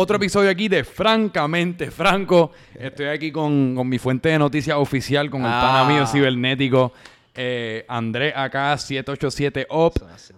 otro episodio aquí de Francamente Franco. Estoy aquí con, con mi fuente de noticias oficial, con el Ah. pana mío cibernético, eh, André acá 787op.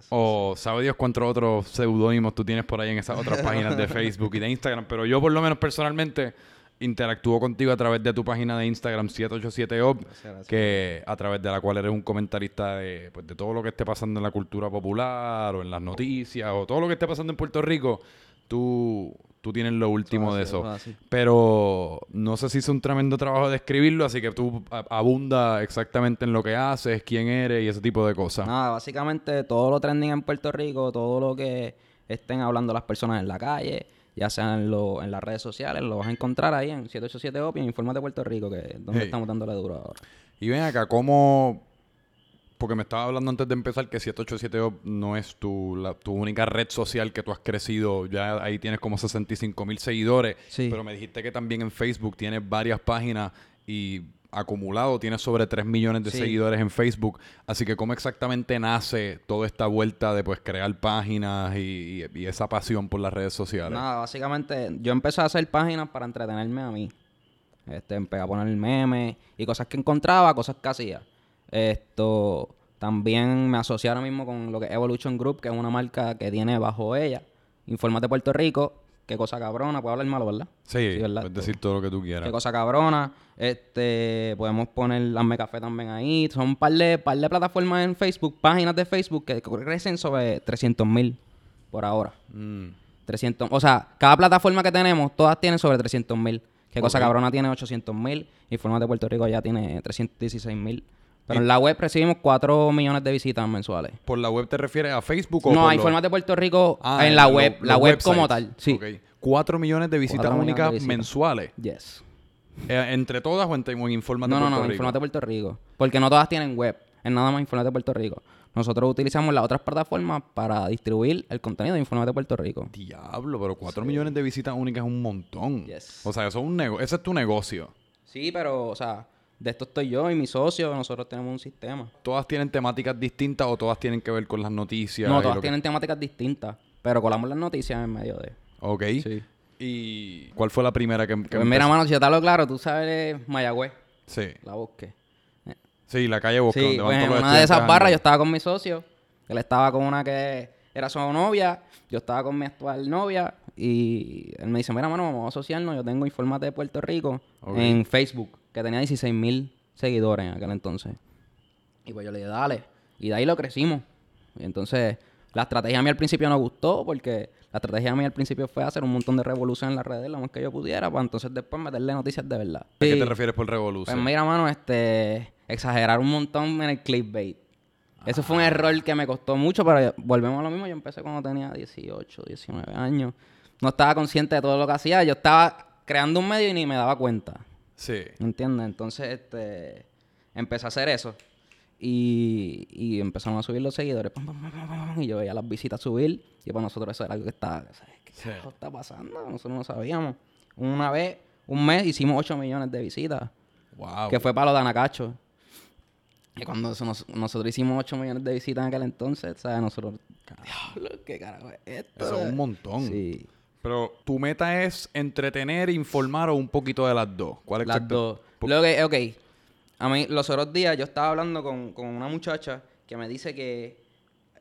O sabe Dios cuántos otros seudónimos tú tienes por ahí en esas otras páginas de Facebook y de Instagram. Pero yo, por lo menos personalmente, interactúo contigo a través de tu página de Instagram 787op, gracias. que a través de la cual eres un comentarista de, pues, de todo lo que esté pasando en la cultura popular o en las noticias o todo lo que esté pasando en Puerto Rico. Tú, tú tienes lo último Eso de eso. eso es así. Pero no sé si hizo un tremendo trabajo de escribirlo, así que tú abunda exactamente en lo que haces, quién eres y ese tipo de cosas. Nada, básicamente todo lo trending en Puerto Rico, todo lo que estén hablando las personas en la calle, ya sea en, lo- en las redes sociales, lo vas a encontrar ahí en 787 OPI, en Informe de Puerto Rico, que es donde Hey. estamos dándole duro ahora. Y ven acá, ¿cómo...? Porque me estaba hablando antes de empezar que 787 no es tu, la- tu única red social que tú has crecido. Ya ahí tienes como 65 mil seguidores. Sí. Pero me dijiste que también en Facebook tienes varias páginas y acumulado tienes sobre 3 millones de Sí. seguidores en Facebook. Así que ¿cómo exactamente nace toda esta vuelta de pues crear páginas y, y- y esa pasión por las redes sociales? Nada, básicamente yo empecé a hacer páginas para entretenerme a mí. Este, empecé a poner memes y cosas que encontraba, cosas que hacía. Esto también me asocié ahora mismo con lo que es Evolution Group, que es una marca que tiene bajo ella Informes de Puerto Rico. Qué cosa cabrona, puedo hablar malo, ¿verdad? Sí, ¿verdad? puedes decir todo lo que tú quieras. Qué cosa cabrona. Este, podemos poner Hazme Café también ahí. Son un par de, par de plataformas en Facebook, páginas de Facebook que crecen sobre 300 mil por ahora. Mm. 300, o sea, cada plataforma que tenemos, todas tienen sobre 300 mil. Qué cosa cabrona tiene 800 mil. Informes de Puerto Rico ya tiene 316 mil. Pero en la web recibimos 4 millones de visitas mensuales. ¿Por la web te refieres a Facebook o No, por hay lo- Informes de Puerto Rico Ah, en la lo- web, la web como tal. Sí. Ok. Cuatro millones de visitas de únicas visitas. mensuales. Yes. Eh, ¿Entre todas o en, en Informes No, de no, Puerto no, Rico? Informes de Puerto Rico. Porque no todas tienen web. Es nada más Informes de Puerto Rico. Nosotros utilizamos las otras plataformas para distribuir el contenido de Informes de Puerto Rico. Diablo, pero cuatro millones de visitas únicas es un montón. Yes. O sea, eso es un nego ese es tu negocio. Sí, pero, o sea, de esto estoy yo y mi socio. Nosotros tenemos un sistema. ¿Todas tienen temáticas distintas o todas tienen que ver con las noticias? No, todas lo que- tienen temáticas distintas. Pero colamos las noticias en medio de. Ok. Sí. ¿Y cuál fue la primera que, que Pues mira, mano, si yo te hablo claro, tú sabes Mayagüez, Sí. la bosque. Sí, la calle Bosque, Sí, donde pues en todos una de esas barras yo estaba con mi socio. Él estaba con una que era su novia. Yo estaba con mi actual novia. Y él me dice, mira, mano, vamos a asociarnos. Yo tengo Informate de Puerto Rico en Facebook, que tenía 16 mil seguidores en aquel entonces. Y pues yo le dije, dale. Y de ahí lo crecimos. Y entonces, la estrategia a mí al principio no gustó, porque la estrategia a mí al principio fue hacer un montón de revolución en las redes, lo más que yo pudiera, para entonces después meterle noticias de verdad. ¿A qué te refieres por revolución? Pues mira, mano, este, exagerar un montón en el clickbait. Eso fue un Ah. error que me costó mucho, pero volvemos a lo mismo. Yo empecé cuando tenía 18, 19 años. No estaba consciente de todo lo que hacía. Yo estaba creando un medio y ni me daba cuenta. Sí. ¿Me entiendes? Entonces, este, empecé a hacer eso. Y, y empezaron a subir los seguidores. pam, pam, pam, pam, pam, y yo veía las visitas subir. Y para nosotros eso era algo que estaba... ¿sabes? ¿Qué Sí. está pasando? Nosotros no sabíamos. Una vez, un mes, hicimos 8 millones de visitas Wow. que fue para los de Anacacho. Y cuando eso nos- nosotros hicimos 8 millones de visitas en aquel entonces, ¿sabes? Nosotros, diablo, ¿qué carajo es esto? Eso es un montón. Sí, Pero tu meta es entretener, informar o un poquito de las dos. ¿Cuál es las dos. Luego que, ok, a mí los otros días yo estaba hablando con, con una muchacha que me dice que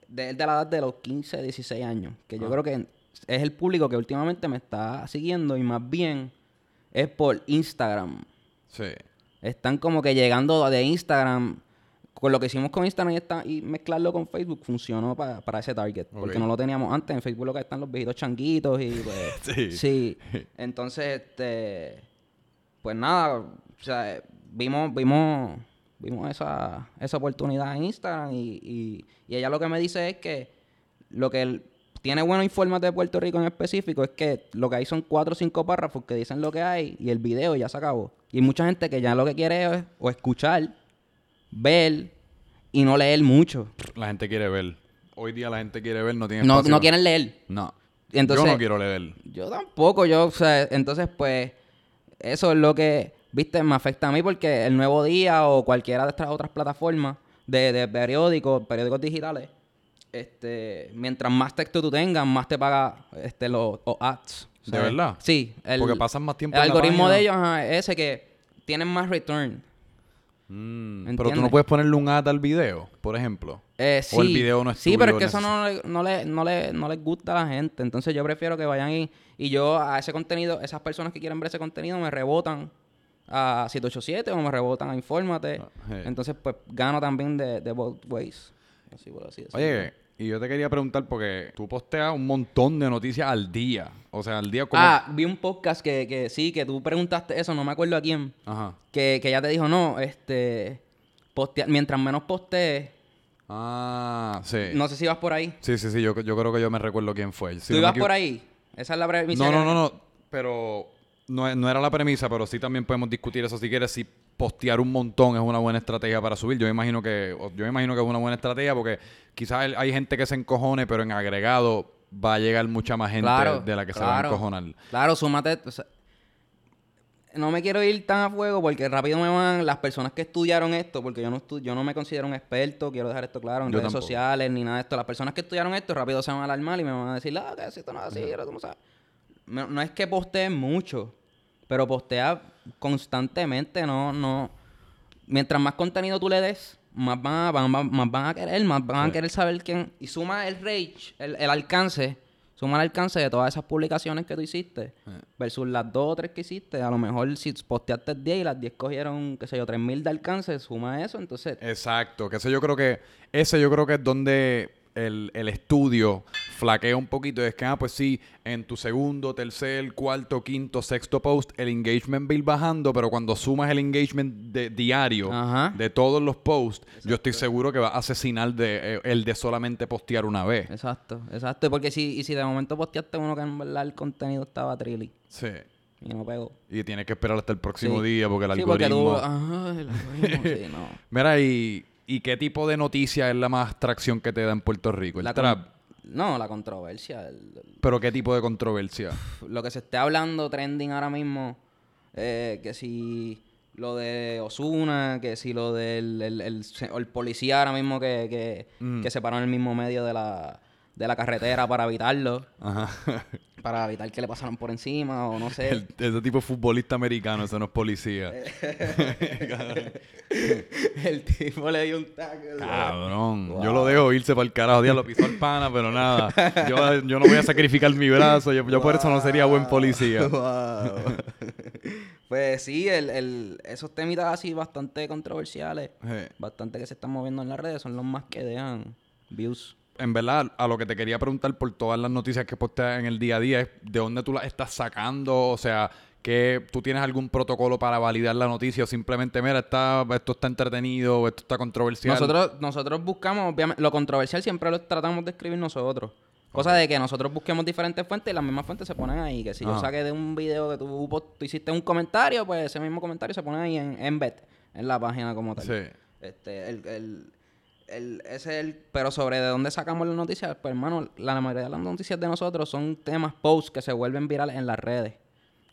de, de la edad de los 15, 16 años, que yo Ah. creo que es el público que últimamente me está siguiendo y más bien es por Instagram. Sí. Están como que llegando de Instagram. Con lo que hicimos con Instagram y, esta- y mezclarlo con Facebook funcionó pa- para ese target. Porque no lo teníamos antes. En Facebook lo que están los viejitos changuitos y pues... Sí. sí. Entonces, este... Pues nada, o sea, vimos, vimos, vimos esa, esa oportunidad en Instagram y, y, y ella lo que me dice es que lo que tiene bueno informes de Puerto Rico en específico es que lo que hay son cuatro o cinco párrafos que dicen lo que hay y el video ya se acabó. Y hay mucha gente que ya lo que quiere es o escuchar, ver y no leer mucho. La gente quiere ver. Hoy día la gente quiere ver, no tiene No, espacio. no quieren leer. No. Entonces, Yo no quiero leer. Yo tampoco, yo, o sea, entonces pues eso es lo que, viste, me afecta a mí porque el Nuevo Día o cualquiera de estas otras plataformas de, de periódicos, periódicos digitales, este, mientras más texto tú tengas, más te paga este, los, los ads. ¿De verdad? Sí. Porque pasan más tiempo El en algoritmo de ellos ajá, es ese que tienen más return. Mm, pero tú no puedes ponerle un ad al video, por ejemplo. Eh, sí. O el video no es Sí, pero es que eso no, le- no, le, no, le, no les gusta a la gente. Entonces yo prefiero que vayan y, y yo a ese contenido, esas personas que quieren ver ese contenido me rebotan a 787 o me rebotan a Infórmate. Ah. Entonces pues gano también de, de both ways. Así por así. Oye, y yo te quería preguntar porque tú posteas un montón de noticias al día. O sea, al día como... Ah, vi un podcast que, que sí, que tú preguntaste eso, no me acuerdo a quién. Ajá. Que, que ya te dijo, no, este, postea- mientras menos postees, Ah, sí. no sé si vas por ahí. Sí, sí, sí. Yo, yo creo que yo me recuerdo quién fue. Si ¿Tú no ibas por ahí? Esa es la premisa. No, no, no, no. Pero no, no era la premisa, pero sí también podemos discutir eso si quieres. Si postear un montón es una buena estrategia para subir. Yo me imagino que, yo imagino que es una buena estrategia porque quizás hay gente que se encojone, pero en agregado va a llegar mucha más gente Claro, de la que se va a encojonar. Claro, súmate. o sea, no me quiero ir tan a fuego porque rápido me van las personas que estudiaron esto, porque yo no yo no me considero un experto, quiero dejar esto claro, en Yo redes tampoco. sociales ni nada de esto. Las personas que estudiaron esto rápido se van a alarmar y me van a decir, ah, que si esto no es así, tú no sabes. No, no es que posteen mucho, pero postea constantemente, no, no. Mientras más contenido tú le des, más van a, van- van- más van a querer, más van Sí. a querer saber quién. Y suma el reach, el, el alcance, suma el alcance de todas esas publicaciones que tú hiciste, versus las dos o tres que hiciste. A lo mejor si posteaste 10 y las 10 cogieron, qué sé yo, 3000 de alcance, suma eso, entonces. Exacto, que ese yo creo que, ese yo creo que es donde el, el estudio flaquea un poquito. Es que, ah, pues sí, en tu segundo, tercer, cuarto, quinto, sexto post, el engagement va a ir bajando, pero cuando sumas el engagement de, diario Ajá. de todos los posts, yo estoy seguro que va a asesinar de, eh, el de solamente postear una vez. Exacto, exacto. Porque si, y si de momento posteaste uno que en verdad el contenido estaba trilly Sí. y no pegó. Y tienes que esperar hasta el próximo Sí. día porque el Sí, porque tú- algoritmo... ajá, el algoritmo, sí, no. Mira, y, ¿y qué tipo de noticia es la más tracción que te da en Puerto Rico? El La trap. No, la controversia. el- el- Pero ¿qué tipo de controversia? lo que se esté hablando, trending ahora mismo, eh, que si lo de Osuna, que si lo del el, el- el policía ahora mismo que, que, Mm. que se paró en el mismo medio de la, de la carretera para evitarlo, Ajá. para evitar que le pasaran por encima o no sé. El- ese tipo de futbolista americano, ese no es policía. el tipo le dio un tackle. Cabrón. Yo lo dejo irse para el carajo. Día lo pisó el pana, pero nada. Yo, yo no voy a sacrificar mi brazo. Yo, yo por eso no sería buen policía. Wow. pues sí, el, el, esos temitas así bastante controversiales, Sí. bastante que se están moviendo en las redes, son los más que dejan views. En verdad, a lo que te quería preguntar por todas las noticias que posteas en el día a día es de dónde tú las estás sacando. O sea, que tú tienes algún protocolo para validar la noticia o simplemente, mira, está, esto está entretenido o esto está controversial. Nosotros, nosotros buscamos, obviamente, lo controversial siempre lo tratamos de escribir nosotros. Cosa de que nosotros busquemos diferentes fuentes y las mismas fuentes se ponen ahí. Que si yo saqué de un video que tú, tú hiciste un comentario, pues ese mismo comentario se pone ahí en embed, en la página como tal. Sí. Este, el, el, el- ese es el, pero sobre de dónde sacamos las noticias, pues hermano, la mayoría de las noticias de nosotros son temas posts que se vuelven virales en las redes.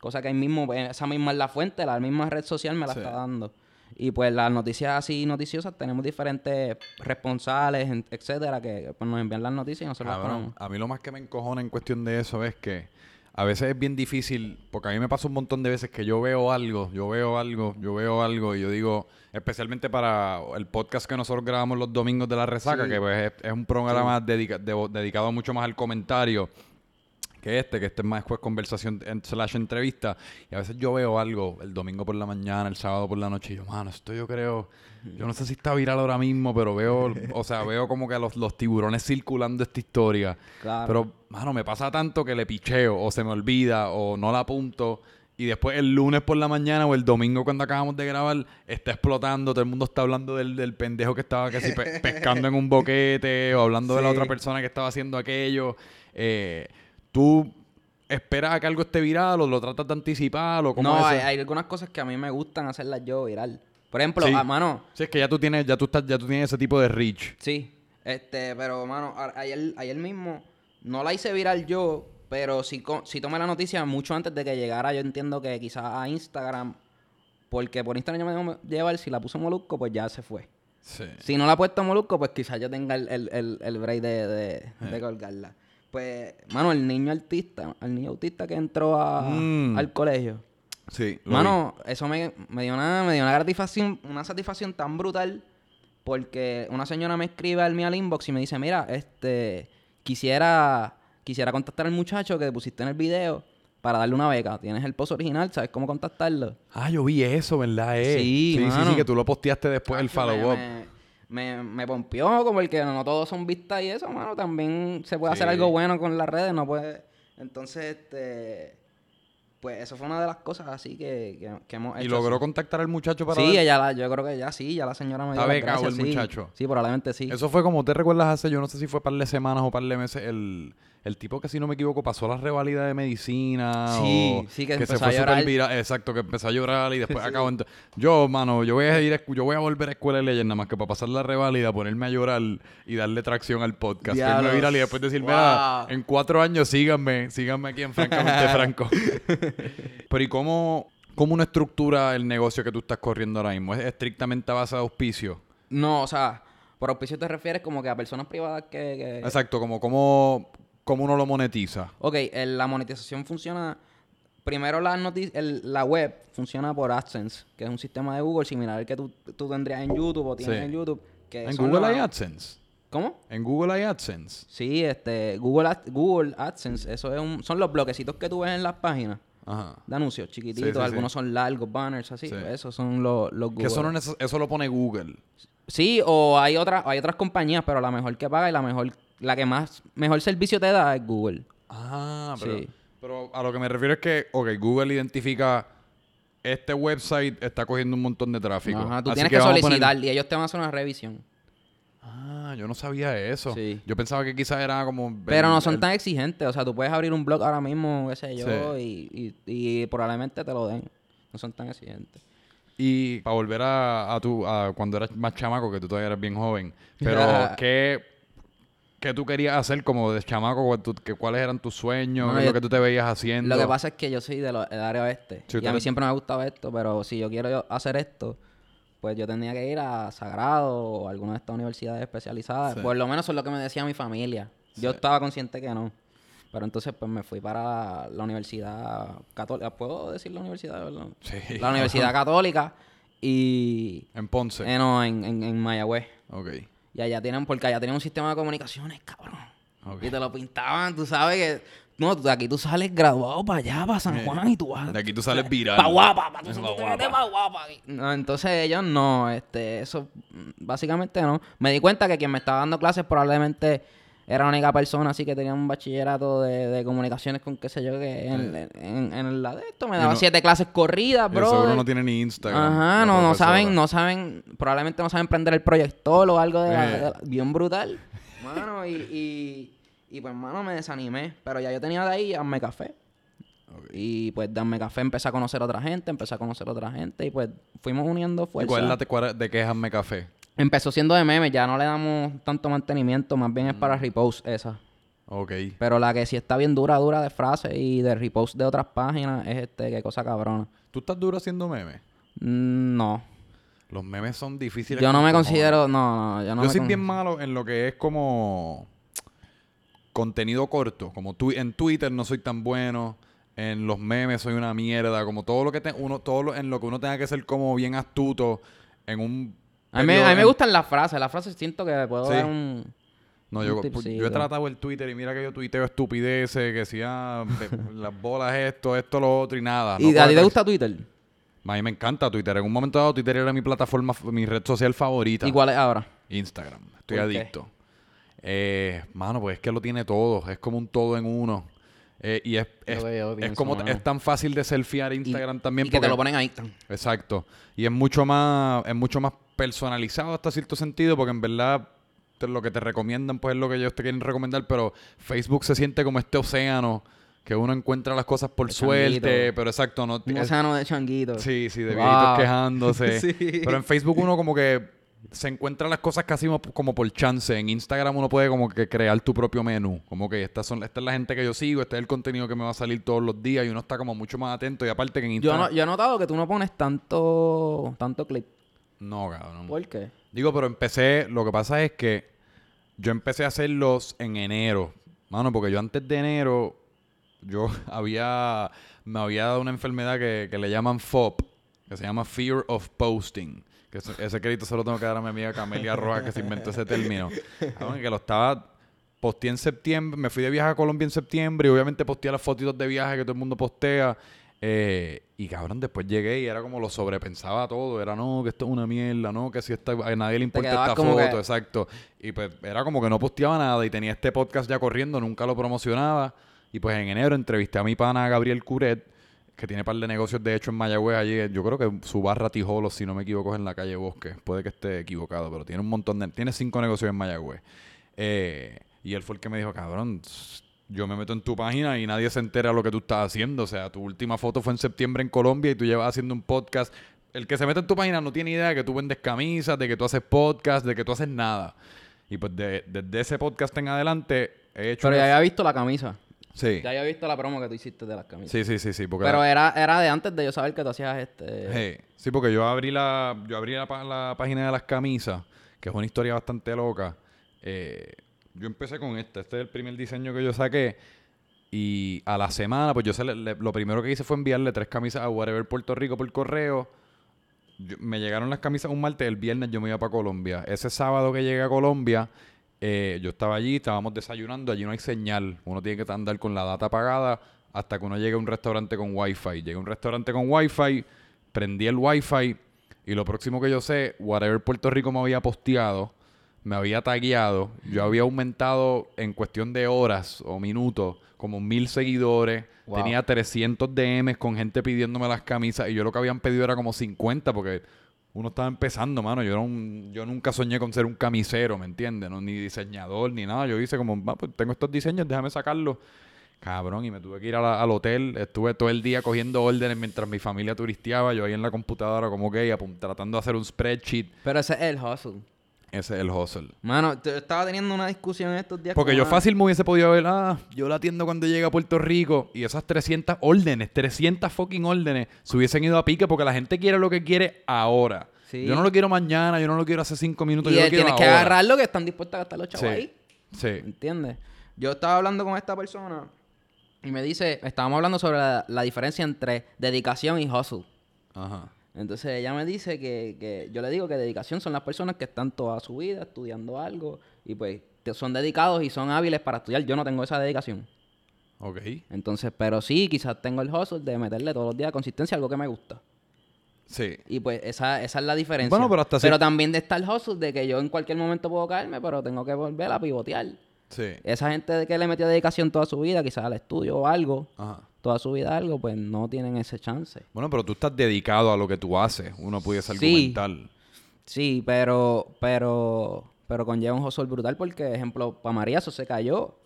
Cosa que ahí mismo, eh, esa misma es la fuente, la misma red social me la Sí. está dando. Y pues las noticias así noticiosas tenemos diferentes responsables, etcétera, que pues, nos envían las noticias y nosotros las ponemos. a mí lo más que me encojona en cuestión de eso es que a veces es bien difícil, porque a mí me pasa un montón de veces que yo veo algo, yo veo algo, yo veo algo y yo digo, especialmente para el podcast que nosotros grabamos los domingos de la resaca, Sí. que pues es, es un programa dedica- de- dedicado mucho más al comentario que este, que este es más después conversación en, slash entrevista. Y a veces yo veo algo el domingo por la mañana, el sábado por la noche, y yo, mano, esto yo creo, yo no sé si está viral ahora mismo, pero veo, o sea, veo como que los, los tiburones circulando esta historia. Claro. Pero, mano, me pasa tanto que le picheo, o se me olvida, o no la apunto. Y después el lunes por la mañana o el domingo cuando acabamos de grabar, está explotando, todo el mundo está hablando del, del pendejo que estaba casi pe- pescando en un boquete, o hablando de la Sí. otra persona que estaba haciendo aquello. Eh, ¿Tú esperas a que algo esté viral o lo tratas de anticipar o cómo No, es hay, hay algunas cosas que a mí me gustan hacerlas yo viral. Por ejemplo, Sí. a mano, Sí, es que ya tú tienes, ya tú estás, ya tú tienes ese tipo de reach. Sí, este, pero mano, a- ayer, ayer mismo no la hice viral yo, pero sí, sí tomé la noticia mucho antes de que llegara. Yo entiendo que quizás a Instagram, porque por Instagram yo me llevar, si la puso Molusco, pues ya se fue. Sí. Si no la ha puesto Molusco, pues quizás yo tenga el, el, el, el break de, de, de colgarla. Pues, mano, el niño artista, el niño autista que entró a- Mm. al colegio. Sí. Mano, eso me, me dio una, me dio una satisfacción, una satisfacción tan brutal porque una señora me escribe al mío al inbox y me dice, mira, este, quisiera, quisiera contactar al muchacho que pusiste en el video para darle una beca. Tienes el post original, ¿sabes cómo contactarlo? Ah, yo vi eso, ¿verdad? Eh? Sí, sí, sí, mano. sí, que tú lo posteaste después el Chacho, me- follow-up. Me, me, me pompió como el que no todos son vistas y eso, mano. También se puede hacer algo bueno con las redes, no puede... Entonces, este... Pues eso fue una de las cosas así que, que, que hemos hecho. ¿Y logró así. contactar al muchacho para Sí, ver? ella la, yo creo que ya sí, ya la señora me dio Está becado el sí. muchacho. Sí, probablemente sí. Eso fue como te recuerdas hace, yo no sé si fue par de semanas o par de meses, el, el tipo que si no me equivoco pasó la revalida de medicina. Sí, o sí, que se empezó fue a llorar. viral. Exacto, que empezó a llorar y después Sí. acabó. en- Yo, mano, yo voy a ir, yo voy a volver a escuela de leyes nada más que para pasar la revalida, ponerme a llorar y darle tracción al podcast. irme Diablos. viral y después decir, Wow. mira, en cuatro años síganme, síganme aquí en Francamente Franco. Pero ¿y cómo, cómo uno estructura el negocio que tú estás corriendo ahora mismo? ¿Es estrictamente a base de auspicio? No, o sea, por auspicio te refieres como que a personas privadas que... que- Exacto, como cómo, cómo uno lo monetiza. Ok, el- la monetización funciona... Primero la, el- la web funciona por AdSense, que es un sistema de Google similar al que tú, tú tendrías en YouTube o tienes Sí. en YouTube. Que En Google hay AdSense. ¿Cómo? En Google hay AdSense. Sí, este, Google, Ad- Google AdSense, eso es un, son los bloquecitos que tú ves en las páginas Ajá. de anuncios chiquititos, Sí, sí, algunos sí. son largos, banners, así. Sí. Esos son los, los Que Google. eso, no eso lo pone Google. Sí, o hay otras, hay otras compañías, pero la mejor que paga y la mejor, la que más mejor servicio te da es Google. Ah, pero, Sí. pero a lo que me refiero es que, ok, Google identifica este website está cogiendo un montón de tráfico. Ajá, tú Así tienes que, poner- solicitar y ellos te van a hacer una revisión. Ah, yo no sabía eso. Sí. Yo pensaba que quizás era como... Pero el- no son el- tan exigentes. O sea, tú puedes abrir un blog ahora mismo, qué sé yo, Sí. y, y, y probablemente te lo den. No son tan exigentes. Y para volver a, a tu, a cuando eras más chamaco, que tú todavía eres bien joven, pero ¿qué, qué tú querías hacer como de chamaco? ¿Cuál tu- que- ¿Cuáles eran tus sueños? No, ¿Qué es yo- lo que tú te veías haciendo? Lo que pasa es que yo soy de del área oeste. Sí, y a mí siempre me ha gustado esto, pero si yo quiero hacer esto, pues yo tendría que ir a Sagrado o a alguna de estas universidades especializadas. Sí. Por lo menos eso es lo que me decía mi familia. Yo estaba consciente que no. Pero entonces pues me fui para la universidad católica. ¿Puedo decir la universidad? verdad? Sí. La universidad católica y... En Ponce. eh, no, en, en, en Mayagüez. Ok. Y allá tienen, porque allá tienen un sistema de comunicaciones, cabrón. Y te lo pintaban, tú sabes que... No, de aquí tú sales graduado para allá, para San Eh, Juan, y tú vas... De aquí tú sales viral. Pa' guapa, pa' tú Pa' tú te guapa. metes pa' guapa. No, entonces ellos no, este, eso, mm, básicamente no. Me di cuenta que quien me estaba dando clases probablemente era la única persona así que tenía un bachillerato de, de comunicaciones con qué sé yo, que en, en, en la de esto me Y daba no- siete clases corridas, Y bro. seguro no tiene ni Instagram. Ajá, no, no saben, no saben, probablemente no saben prender el proyector o algo de, la- Eh. de la- bien brutal. Mano, y, y, y pues, mano, me desanimé. Pero ya yo tenía de ahí Hazme Café. Y pues de Hazme Café empecé a conocer a otra gente, empecé a conocer a otra gente y pues fuimos uniendo ¿Y fuerzas. cuál es la te- de qué es Hazme Café? Empezó siendo de memes, ya no le damos tanto mantenimiento, más bien es para Mm. repost esa. Ok. Pero la que sí está bien dura, dura de frases y de repost de otras páginas es este, qué cosa cabrona. ¿Tú estás duro haciendo memes? Mm, No. Los memes son difíciles. Yo no me cojones. considero, no, no, yo no yo me soy con- bien malo en lo que es como contenido corto. Como tu- en Twitter no soy tan bueno. En los memes soy una mierda. Como todo lo que te- uno, todo lo, en lo que uno tenga que ser como bien astuto. En un A mí, me- a mí me gustan las frases. Las frases siento que puedo Sí. dar un... No, yo, yo he tratado el Twitter y mira que yo tuiteo estupideces, que si ah, las bolas esto, esto, lo otro y nada. ¿Y No a ti te gusta Twitter? A mí me encanta Twitter. En un momento dado Twitter era mi plataforma, mi red social favorita. ¿Y cuál es ahora? Instagram. Estoy adicto. Eh, mano, pues es que lo tiene todo. Es como un todo en uno. Eh, y es, es, es como mano. es tan fácil de selfiear Instagram también. Y que te porque- lo ponen ahí. Exacto. Y es mucho más, es mucho más personalizado hasta cierto sentido, porque en verdad te- lo que te recomiendan, pues es lo que ellos te quieren recomendar, pero Facebook se siente como este océano que uno encuentra las cosas por De suerte, changuito. pero exacto, no Un océano de changuitos. Sí, sí, de Wow. viejitos quejándose. Sí. Pero en Facebook uno como que se encuentra las cosas casi mo- como por chance. En Instagram uno puede como que crear tu propio menú. Como que estas son, esta es la gente que yo sigo, este es el contenido que me va a salir todos los días y uno está como mucho más atento. Y aparte que en Yo, Instagram... no, yo he notado que tú no pones tanto, tanto clip. No, cabrón. ¿Por qué? Digo, pero empecé, lo que pasa es que yo empecé a hacerlos en enero. Mano, porque yo antes de enero, yo había, me había dado una enfermedad que, que le llaman FOP, que se llama Fear of Posting. Que ese, ese crédito se lo tengo que dar a mi amiga Camelia Rojas, que se inventó ese término. Cabrón, que lo estaba... Posteé en septiembre, me fui de viaje a Colombia en septiembre y obviamente posteé las fotitos de viaje que todo el mundo postea. Eh, y cabrón, después llegué y era como lo sobrepensaba todo. Era no, que esto es una mierda, no, que si esta, a nadie le importa esta foto, que- exacto. Y pues era como que no posteaba nada y tenía este podcast ya corriendo, nunca lo promocionaba. Y pues en enero entrevisté a mi pana Gabriel Curet, que tiene par de negocios de hecho en Mayagüez allí. Yo creo que su barra Tijolo, si no me equivoco, es en la calle Bosque. Puede que esté equivocado, pero tiene un montón de... Tiene cinco negocios en Mayagüez. Eh, y él fue el que me dijo, cabrón, yo me meto en tu página y nadie se entera lo que tú estás haciendo. O sea, tu última foto fue en septiembre en Colombia y tú llevas haciendo un podcast. El que se mete en tu página no tiene idea de que tú vendes camisas, de que tú haces podcast, de que tú haces nada. Y pues de- desde ese podcast en adelante he hecho... Pero ya había visto la camisa. Sí. Ya había visto la promo que tú hiciste de las camisas. sí, sí, sí, sí. Porque Pero era, era de antes de yo saber que tú hacías este... Hey, Sí, porque yo abrí la, yo abrí la, pa- la página de las camisas, que es una historia bastante loca. Eh, yo empecé con esta, este es el primer diseño que yo saqué. Y a la semana, pues yo se lo primero que hice fue enviarle tres camisas a Whatever Puerto Rico por correo. Me llegaron las camisas un martes, el viernes yo me iba para Colombia. Ese sábado que llegué a Colombia, eh, yo estaba allí, estábamos desayunando, allí no hay señal. Uno tiene que andar con la data apagada hasta que uno llegue a un restaurante con wifi. Llegué a un restaurante con wifi, prendí el wifi y lo próximo que yo sé, Whatever Puerto Rico me había posteado, me había tagueado, yo había aumentado en cuestión de horas o minutos como mil seguidores, Wow. tenía 300 DMs con gente pidiéndome las camisas y yo lo que habían pedido era como 50 porque uno estaba empezando, mano. Yo, era un- yo nunca soñé con ser un camisero, ¿me entiendes? No, ni diseñador, ni nada. Yo hice como, "Va, pues tengo estos diseños, déjame sacarlos. Cabrón, y me tuve que ir la- al hotel. Estuve todo el día cogiendo órdenes mientras mi familia turisteaba. Yo ahí en la computadora como que tratando de hacer un spreadsheet. Pero ese es el hustle. Ese es el hustle. Mano, te- estaba teniendo una discusión estos días Porque con yo una- fácil me hubiese podido ver, ah, yo la atiendo cuando llegue a Puerto Rico y esas 300 órdenes, 300 fucking órdenes, se hubiesen ido a pique porque la gente quiere lo que quiere ahora. Sí. Yo no lo quiero mañana, yo no lo quiero hace cinco minutos, Y yo lo él quiero tienes que ahora. agarrar lo que están dispuestos a gastar los chavos Sí, ahí. sí. ¿Entiendes? Yo estaba hablando con esta persona y me dice, estábamos hablando sobre la, la diferencia entre dedicación y hustle. Ajá. Entonces ella me dice que, que yo le digo que dedicación son las personas que están toda su vida estudiando algo y pues son dedicados y son hábiles para estudiar. Yo no tengo esa dedicación. Ok. Entonces, pero sí, quizás tengo el hustle de meterle todos los días consistencia a algo que me gusta. Sí. Y pues esa, esa es la diferencia. Bueno, pero hasta Pero también de está el hustle de que yo en cualquier momento puedo caerme, pero tengo que volver a pivotear. Sí. Esa gente que le metió dedicación toda su vida, quizás al estudio o algo, Ajá. Toda su vida algo, pues no tienen ese chance. Bueno, pero tú estás dedicado a lo que tú haces. Uno pudiese Sí. argumentar. Sí, pero, pero, pero conlleva un hustle brutal porque, ejemplo, para María eso se cayó.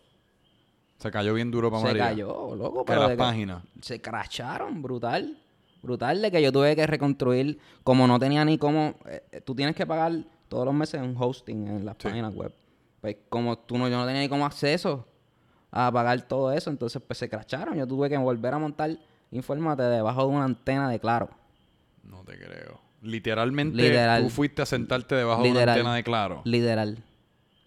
Se cayó bien duro para se María. cayó, loco. Pero las páginas. Se cracharon, brutal. Brutal de que yo tuve que reconstruir, como no tenía ni cómo, eh, eh, tú tienes que pagar todos los meses un hosting en las Sí. páginas web. Pues como tú no, yo no tenía ni cómo acceso a pagar todo eso, entonces pues se cracharon. Yo tuve que volver a montar, infórmate, debajo de una antena de claro. No te creo. Literalmente, Literal. tú fuiste a sentarte debajo de una antena de claro. Literal.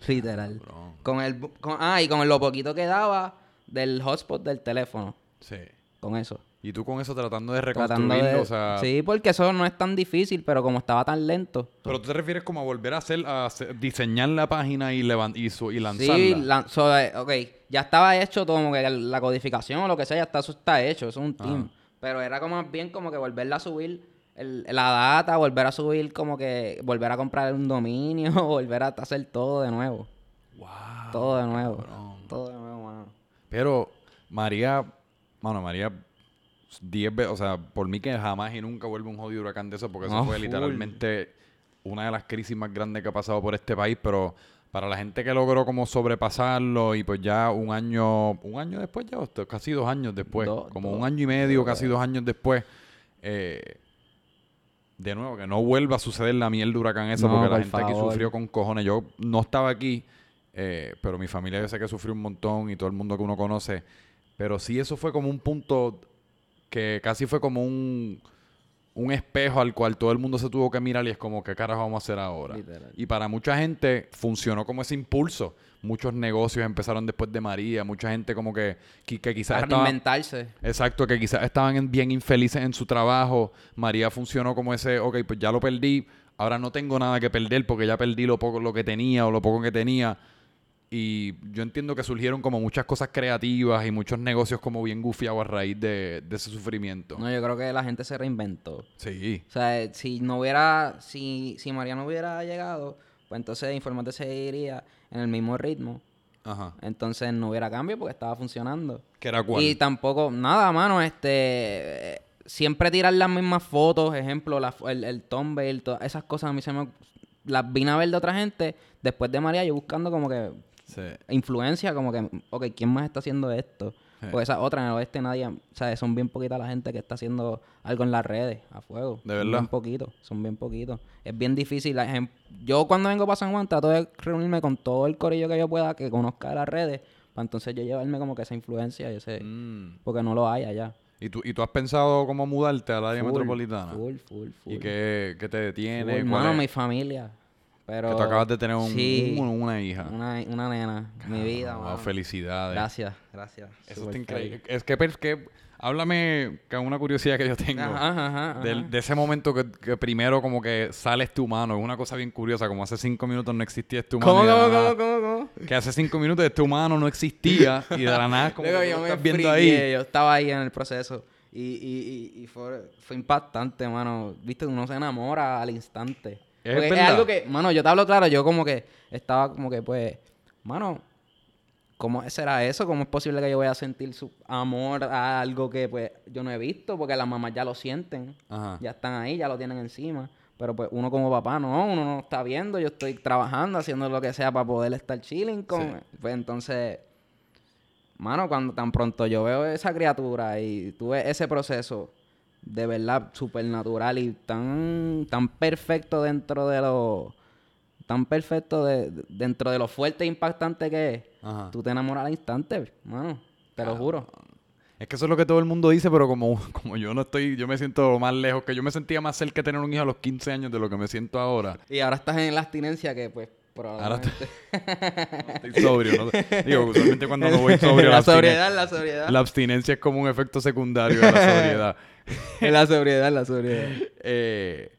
Literal. Cabrón. Con el, con- ah, y con lo poquito que daba del hotspot del teléfono. Sí. Con eso. Y tú con eso tratando de Tratando reconstruirlo, de... o sea... Sí, porque eso no es tan difícil, pero como estaba tan lento. Pero tú te refieres como a volver a hacer, a diseñar la página y, y, su- y lanzarla. Sí, lan- so, eh, ok, ya estaba hecho todo, como que la codificación o lo que sea, ya está, eso está hecho, eso es un team. Pero era como más bien como que volverla a subir el- la data, volver a subir como que, volver a comprar un dominio, volver a hacer todo de nuevo. Wow. Todo de nuevo. cabrón. Todo de nuevo, mano. Pero María, mano, María, 10 veces, o sea, por mí que jamás y nunca vuelve un jodido huracán de eso, porque eso fue full. literalmente una de las crisis más grandes que ha pasado por este país, pero para la gente que logró como sobrepasarlo y pues ya un año, un año después ya, casi dos años después, como un año y medio, dos. casi dos años después, eh, de nuevo, que no vuelva a suceder la mierda huracán eso, No, porque la gente aquí favor. sufrió con cojones. Yo no estaba aquí, eh, pero mi familia yo sé que sufrió un montón y todo el mundo que uno conoce. Pero sí, eso fue como un punto que casi fue como un, un espejo al cual todo el mundo se tuvo que mirar y es como, ¿qué carajo vamos a hacer ahora? Literal. Y para mucha gente funcionó como ese impulso. Muchos negocios empezaron después de María, mucha gente como que, que, que quizás Para estaba... reinventarse. Exacto, que quizás estaban en- bien infelices en su trabajo. María funcionó como ese, ok, pues ya lo perdí, ahora no tengo nada que perder porque ya perdí lo poco lo que tenía o lo poco que tenía. Y yo entiendo que surgieron como muchas cosas creativas y muchos negocios como bien gufiados a raíz de, de ese sufrimiento. No, yo creo que la gente se reinventó. Sí. O sea, eh, si no hubiera, si, si María no hubiera llegado, pues entonces Informante seguiría en el mismo ritmo. Ajá. Entonces no hubiera cambio porque estaba funcionando. ¿Que era cuál? Y tampoco, nada, mano, este... eh, Siempre tirar las mismas fotos, ejemplo, la, el, el todas esas cosas a mí se me... Las vine a ver de otra gente. Después de María, yo buscando como que Sí. influencia, como que, ok, ¿quién más está haciendo esto? Sí. Porque esa otra en el oeste nadie, o sea, son bien poquita la gente que está haciendo algo en las redes, a fuego. ¿De Son verdad? Bien poquitos, son bien poquitos. Es bien difícil. la Yo cuando vengo para San Juan trato de reunirme con todo el corillo que yo pueda que conozca las redes, para entonces yo llevarme como que esa influencia y ese... Mm. Porque no lo hay allá. ¿Y, tú, ¿Y tú has pensado cómo mudarte al área Full, metropolitana? Full, full, full. ¿Y qué, qué te detiene? Full, ¿Cuál mano, es? mi familia. Pero... Que tú acabas de tener un- Sí, un- una hija. Una, una nena. mi vida, Wow, mano. felicidades. Gracias, gracias. Eso está feliz. increíble. Es que, que háblame con una curiosidad que yo tengo. Ajá, ajá, ajá. del- de ese momento que, que primero como que sale este humano. Es una cosa bien curiosa. Como hace cinco minutos no existía este humano. ¿Cómo, de cómo, cómo, cómo, cómo? Que hace cinco minutos este humano no existía. y de la nada como Luego que yo me estás viendo ahí. Yo estaba ahí en el proceso. Y, y, y, y fue, fue impactante, mano. Viste, uno se enamora al instante. Es algo que, mano, yo te hablo claro, yo como que estaba como que, pues, mano, ¿cómo será eso? ¿Cómo es posible que yo voy a sentir su amor a algo que, pues, yo no he visto? Porque las mamás ya lo sienten. Ajá. Ya están ahí, ya lo tienen encima. Pero pues uno como papá, no, uno no está viendo, yo estoy trabajando, haciendo lo que sea para poder estar chilling con... Sí. Pues entonces, mano, cuando tan pronto yo veo esa criatura y tuve ese proceso de verdad supernatural y tan, tan perfecto dentro de lo... Tan perfecto de, de- dentro de lo fuerte e impactante que es, Ajá. tú te enamoras al instante, mano. Te lo juro. Es que eso es lo que todo el mundo dice, pero como, como yo no estoy, yo me siento más lejos, que yo me sentía más cerca de tener un hijo a los 15 años de lo que me siento ahora. Y ahora estás en la abstinencia que pues Ahora estoy sobrio, ¿no? Digo, usualmente cuando no voy sobrio, la, la sobriedad, la sobriedad. la abstinencia es como un efecto secundario de la sobriedad. la sobriedad, la sobriedad. Eh,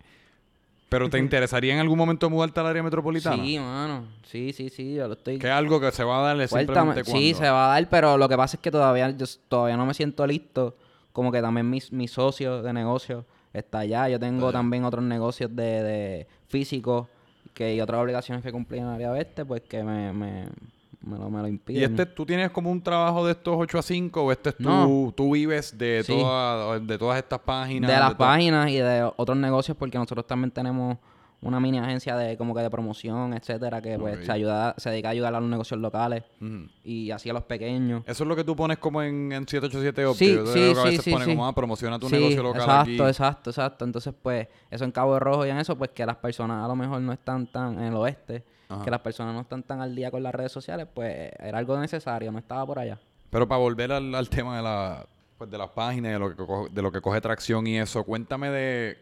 pero ¿te interesaría en algún momento mudarte al área metropolitana? Sí, mano. Sí, sí, sí, yo lo estoy... Que es algo que se va a Fuertemente- simplemente cuando... Sí, se va a dar, pero lo que pasa es que todavía yo todavía no me siento listo. Como que también mi, mi socio de negocio está allá. Yo tengo también otros negocios de, de físicos que, y otras obligaciones que cumplir en el área oeste, pues que me, me, me lo, me lo impiden. ¿Y este, tú tienes como un trabajo de estos 8 a 5 o este es No. tú vives de, Sí. toda- de todas estas páginas? de las páginas y de otros negocios porque nosotros también tenemos una mini agencia de como que de promoción, etcétera, que pues Ok. se ayuda, se dedica a ayudar a los negocios locales y así a los pequeños. Eso es lo que tú pones como en, en 787 Opti. Sí, Yo sí, creo que a veces sí, pone sí. como, ah, promociona tu Sí, negocio local exacto, aquí. exacto, exacto. Entonces, pues, eso en Cabo de Rojo y en eso, pues que las personas a lo mejor no están tan en el oeste, Ajá. que las personas no están tan al día con las redes sociales, pues era algo necesario, no estaba por allá. Pero para volver al, al tema de la pues de las páginas de lo que coge, de lo que coge tracción y eso, cuéntame de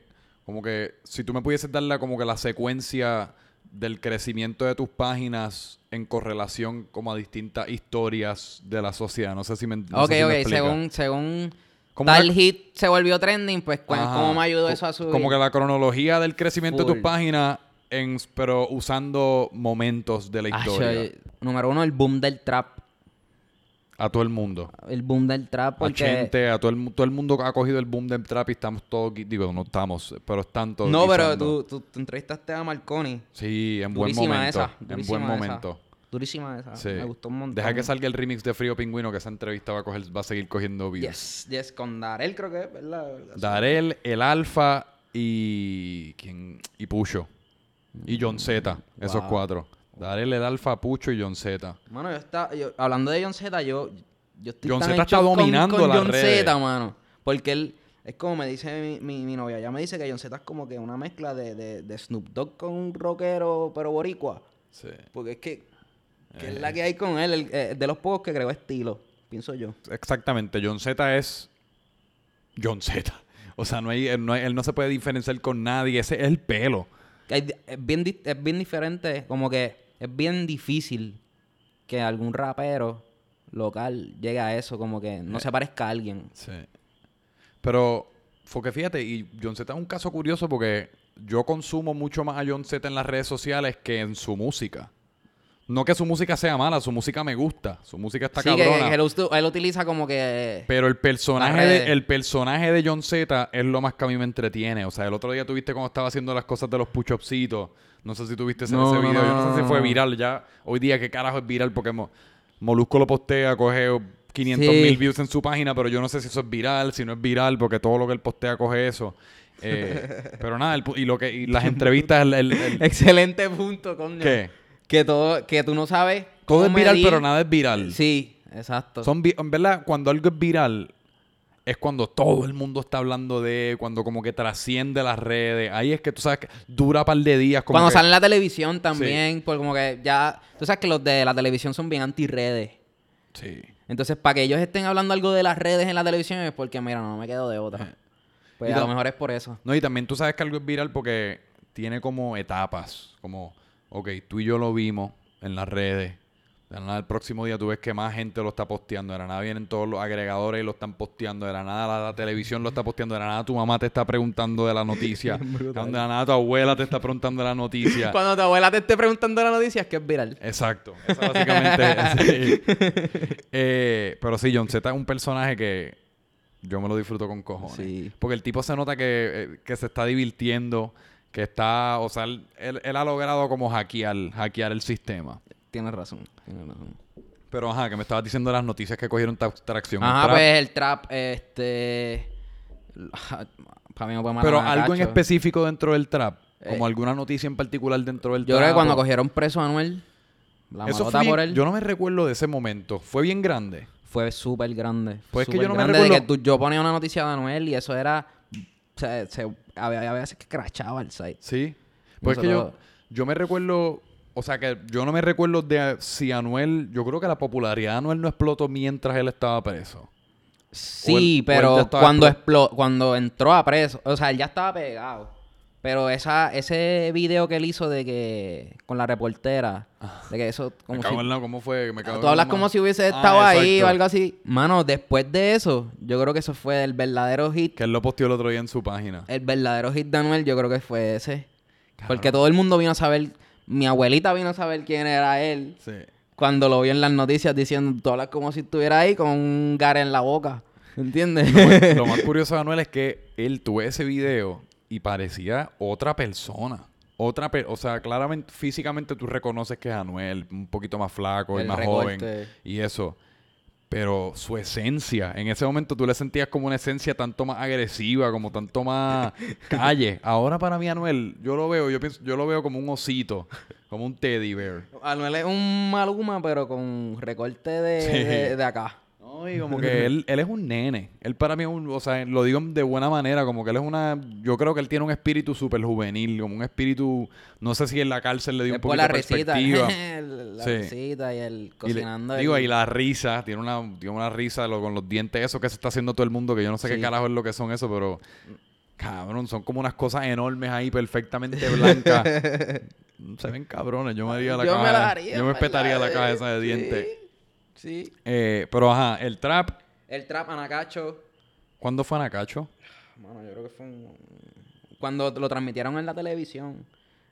como que si tú me pudieses dar la como que la secuencia del crecimiento de tus páginas en correlación como a distintas historias de la sociedad. No sé si me no ok, si ok, según, según ¿Cómo tal hit se volvió trending, pues Ajá. ¿cómo me ayudó eso a subir? Como que la cronología del crecimiento de tus páginas, en, pero usando momentos de la historia. yo- número uno, el boom del trap. A todo el mundo. El boom del trap A. Chente, a todo el, todo el mundo ha cogido el boom del trap y estamos todos, digo, no estamos, pero están todos No, pero tú, tú, tú entrevistaste a Marconi. Sí, en buen Durísima momento. esa. en buen esa. momento. Durísima esa. Sí. Me gustó un montón. Deja que salga el remix de Frío Pingüino, que esa entrevista va a, coger, va a seguir cogiendo views. Yes, yes, con Darel creo que es, ¿verdad? Darel, el Alfa y. ¿Quién? Y Pucho. Y John Z. Esos Wow. Cuatro. Darel, el Alfa, Pucho y John Z. Mano, yo yo- hablando de John Z, yo, yo estoy John tan Z está shock con- dominando con, las John. Z, mano. Porque él... Es como me dice mi, mi, mi novia. Ella me dice que John Z es como que una mezcla de, de, de Snoop Dogg con un rockero, pero boricua. Sí. Porque es que... que Eh. es la que hay con él. el- eh, de los pocos que creó estilo, pienso yo. Exactamente. John Z es. John Z. O sea, no hay, él, no hay- él no se puede diferenciar con nadie. Ese es el pelo. Es bien, es bien diferente, como que es bien difícil que algún rapero local llegue a eso, como que no se parezca a alguien. Sí. Pero, porque fíjate, y John Z es un caso curioso porque yo consumo mucho más a John Z en las redes sociales que en su música. No que su música sea mala, su música me gusta. Su música está Sí, cabrona. que él, utiliza como que... Pero el personaje, de, el personaje de John Z es lo más que a mí me entretiene. O sea, el otro día tuviste cómo estaba haciendo las cosas de los push-upsitos. No sé si tuviste ese, No, ese no, video. Yo no, no sé si fue viral ya. Hoy día, ¿qué carajo es viral? Porque Mo- Molusco lo postea, coge 500 Sí. mil views en su página, pero yo no sé si eso es viral, si no es viral, porque todo lo que él postea coge eso. Eh, pero nada, el y, lo que, y las entrevistas, el- el- el- Excelente punto, coño. ¿qué? Que todo, que tú no sabes. Todo es viral, pero nada es viral. Sí, exacto. Son en verdad, cuando algo es viral, es cuando todo el mundo está hablando de, cuando como que trasciende las redes. Ahí es que tú sabes que dura un par de días. Como Cuando que- sale en la televisión también, pues como que ya... Tú sabes que los de la televisión son bien anti-redes. Sí. Entonces, para que ellos estén hablando algo de las redes en la televisión es porque, mira, no me quedo de otra. Pues Y a lo mor es por eso. No, y también tú sabes que algo es viral porque tiene como etapas. Como, ok, tú y yo lo vimos en las redes. De la nada, el próximo día tú ves que más gente lo está posteando. De la nada vienen todos los agregadores y lo están posteando. De la nada la, la televisión lo está posteando. De la nada tu mamá te está preguntando de la noticia. de la nada tu abuela te está preguntando de la noticia. Cuando tu abuela te esté preguntando la noticia es que es viral. Exacto. Eso básicamente sí. Eh, pero sí, John Z es un personaje que yo me lo disfruto con cojones. Sí. Porque el tipo se nota que, eh, que se está divirtiendo, que está, o sea, él, él- él ha logrado como hackear, hackear el sistema. Tienes razón, tienes razón. Pero ajá, que me estabas diciendo las noticias que cogieron tracción. Ajá, pues el trap, este... Para mí me puede matar Pero algo en específico dentro del trap, Eh, como alguna noticia en particular dentro del Yo trap. creo que cuando o- cogieron preso a Anuel, la Eso fue bien- por él, Yo no me recuerdo de ese momento. Fue bien grande. fue súper grande. Pues es que yo no me grande de recuerdo- que tú- yo ponía una noticia de Anuel y eso era... O sea, se- había, había veces que crachaba el site. Sí. Pues es que yo, yo me recuerdo, o sea que yo no me recuerdo de si Anuel, yo creo que la popularidad de Anuel no explotó mientras él estaba preso. Sí, él- pero cuando, explo- cuando entró a preso, o sea, él ya estaba pegado. Pero esa, ese video que él hizo de que con la reportera, de que eso como me si, cago en la, ¿cómo fue? Me cago tú hablas la como si hubiese Ah, estado ahí o algo así. Mano, después de eso, yo creo que eso fue el verdadero hit. Que él lo posteó el otro día en su página. El verdadero hit de Anuel, yo creo que fue ese. Cabrón. Porque todo el mundo vino a saber, mi abuelita vino a saber quién era él. Sí. Cuando lo vio en las noticias diciendo, tú hablas como si estuviera ahí con un gar en la boca. ¿Entiendes? Lo más curioso de Anuel es que él tuvo ese video y parecía otra persona. Otra pe- o sea, claramente, físicamente tú reconoces que es Anuel, un poquito más flaco y más recorte. joven y eso. Pero su esencia, en ese momento tú le sentías como una esencia tanto más agresiva, como tanto más calle. Ahora para mí Anuel, yo lo veo, yo pienso, yo lo veo como un osito, como un teddy bear. Anuel es un maluma, pero con recorte de, Sí. de, de acá. No, y como que él, él es un nene. Él para mí es un, o sea, lo digo de buena manera, como que él es una, yo creo que él tiene un espíritu súper juvenil, como un espíritu, no sé si en la cárcel le dio un la de risita. perspectiva. la Sí. risita y el Y le- cocinando. digo, el- y la risa, tiene una, tiene una risa lo- con los dientes, eso que se está haciendo todo el mundo, que yo no sé qué Sí. carajo es lo que son eso, pero cabrón, son como unas cosas enormes ahí, perfectamente blancas. se ven cabrones, yo me haría la Yo caja. me la haría, yo me ¿verdad? espetaría la caja esa de Sí, dientes. Sí. Eh, pero ajá, el trap, El trap Anacacho. ¿cuándo fue Anacacho? Mano, yo creo que fue un... Cuando lo transmitieron en la televisión.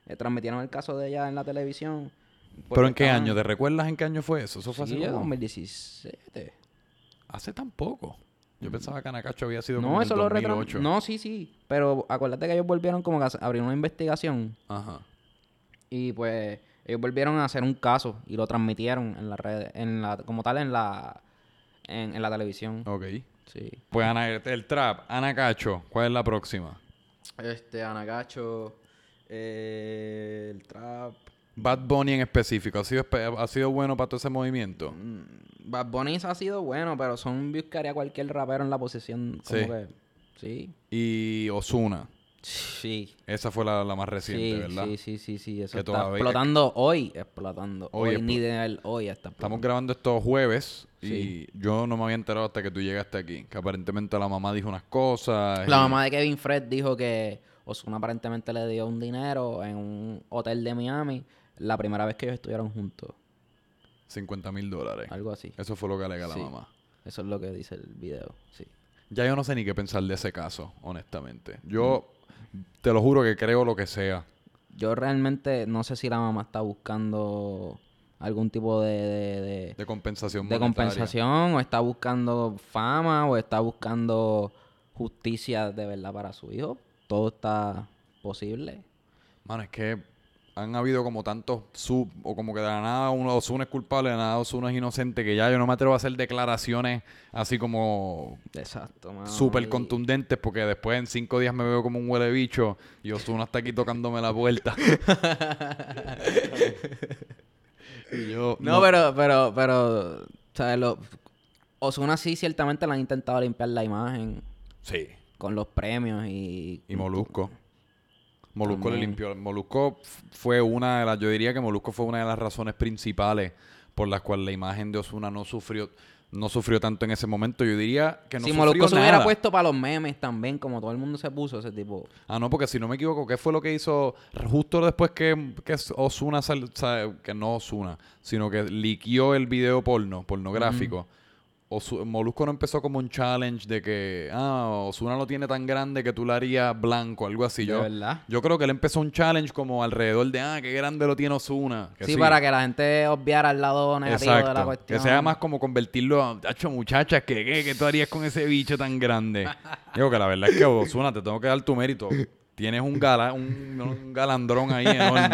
eh, transmitieron el caso de ella en la televisión. ¿Pero en qué estaban- año? ¿Te recuerdas en qué año fue eso? Eso fue Sí, hace como- 2017. Hace tan poco. Yo pensaba que Anacacho había sido como Mm. No, en el eso lo 2008. retransmitieron. No, sí, sí. Pero acuérdate que ellos volvieron como que a abrir una investigación. Ajá. Y pues ellos volvieron a hacer un caso y lo transmitieron en la red, en la, como tal en la en, en la televisión. Ok. Sí. Pues Ana, el trap, Anacacho, ¿cuál es la próxima? Este, Anagacho, eh, el trap. Bad Bunny en específico, ¿ha sido, ha sido bueno para todo ese movimiento? Mm, Bad Bunny ha sido bueno, pero son views que haría cualquier rapero en la posición. Como Sí. que, sí. Y Osuna, Sí. Esa fue la, la más reciente, Sí, ¿verdad? sí, sí, sí, sí. Eso Que está explotando hoy, explotando. Hoy Hoy, ni de él, hoy está explotando. Estamos grabando estos jueves y Sí. yo no me había enterado hasta que tú llegaste aquí. Que aparentemente la mamá dijo unas cosas. La y- mamá de Kevin Fred dijo que Ozuna aparentemente le dio un dinero en un hotel de Miami la primera vez que ellos estuvieron juntos. 50 mil dólares. Algo así. Eso fue lo que alega Sí. la mamá. Eso es lo que dice el video, sí. Ya yo no sé ni qué pensar de ese caso, honestamente. Yo te lo juro que creo lo que sea. Yo realmente no sé si la mamá está buscando algún tipo de, de, de- De compensación de monetaria. compensación o está buscando fama o está buscando justicia de verdad para su hijo. Todo está posible. Mano, es que han habido como tantos sub, o como que de la nada uno Osuna es culpable, de la nada Osuna es inocente, que ya yo no me atrevo a hacer declaraciones así como Exacto, súper contundentes, porque después en cinco días me veo como un huele bicho y Osuna está aquí tocándome la puerta. y yo, No, pero, pero, pero, ¿sabes? Lo, Ozuna sí ciertamente le han intentado limpiar la imagen Sí, con los premios y... y Molusco. Molusco le También. limpió. Molusco fue una de las, yo diría que Molusco fue una de las razones principales por las cuales la imagen de Osuna no sufrió, no sufrió tanto en ese momento. Yo diría que no si sufrió Molusco se hubiera puesto para los memes también, como todo el mundo se puso ese tipo. Ah, no, porque si no me equivoco, ¿qué fue lo que hizo justo después que, que Osuna, que no Osuna, sino que liquió el video porno, pornográfico? Osu- Molusco no empezó como un challenge de que, ah, Osuna lo tiene tan grande que tú lo harías blanco, algo así. ¿De Yo, verdad? yo creo que él empezó un challenge como alrededor de, ah, qué grande lo tiene Osuna. Sí, para que la gente obviara el lado negativo de la Exacto. cuestión. Que sea más como convertirlo a, hacho, muchachas, ¿qué, qué, qué tú harías con ese bicho tan grande? Digo que la verdad es que Osuna, te tengo que dar tu mérito. Tienes un, gala, un, un galandrón ahí enorme.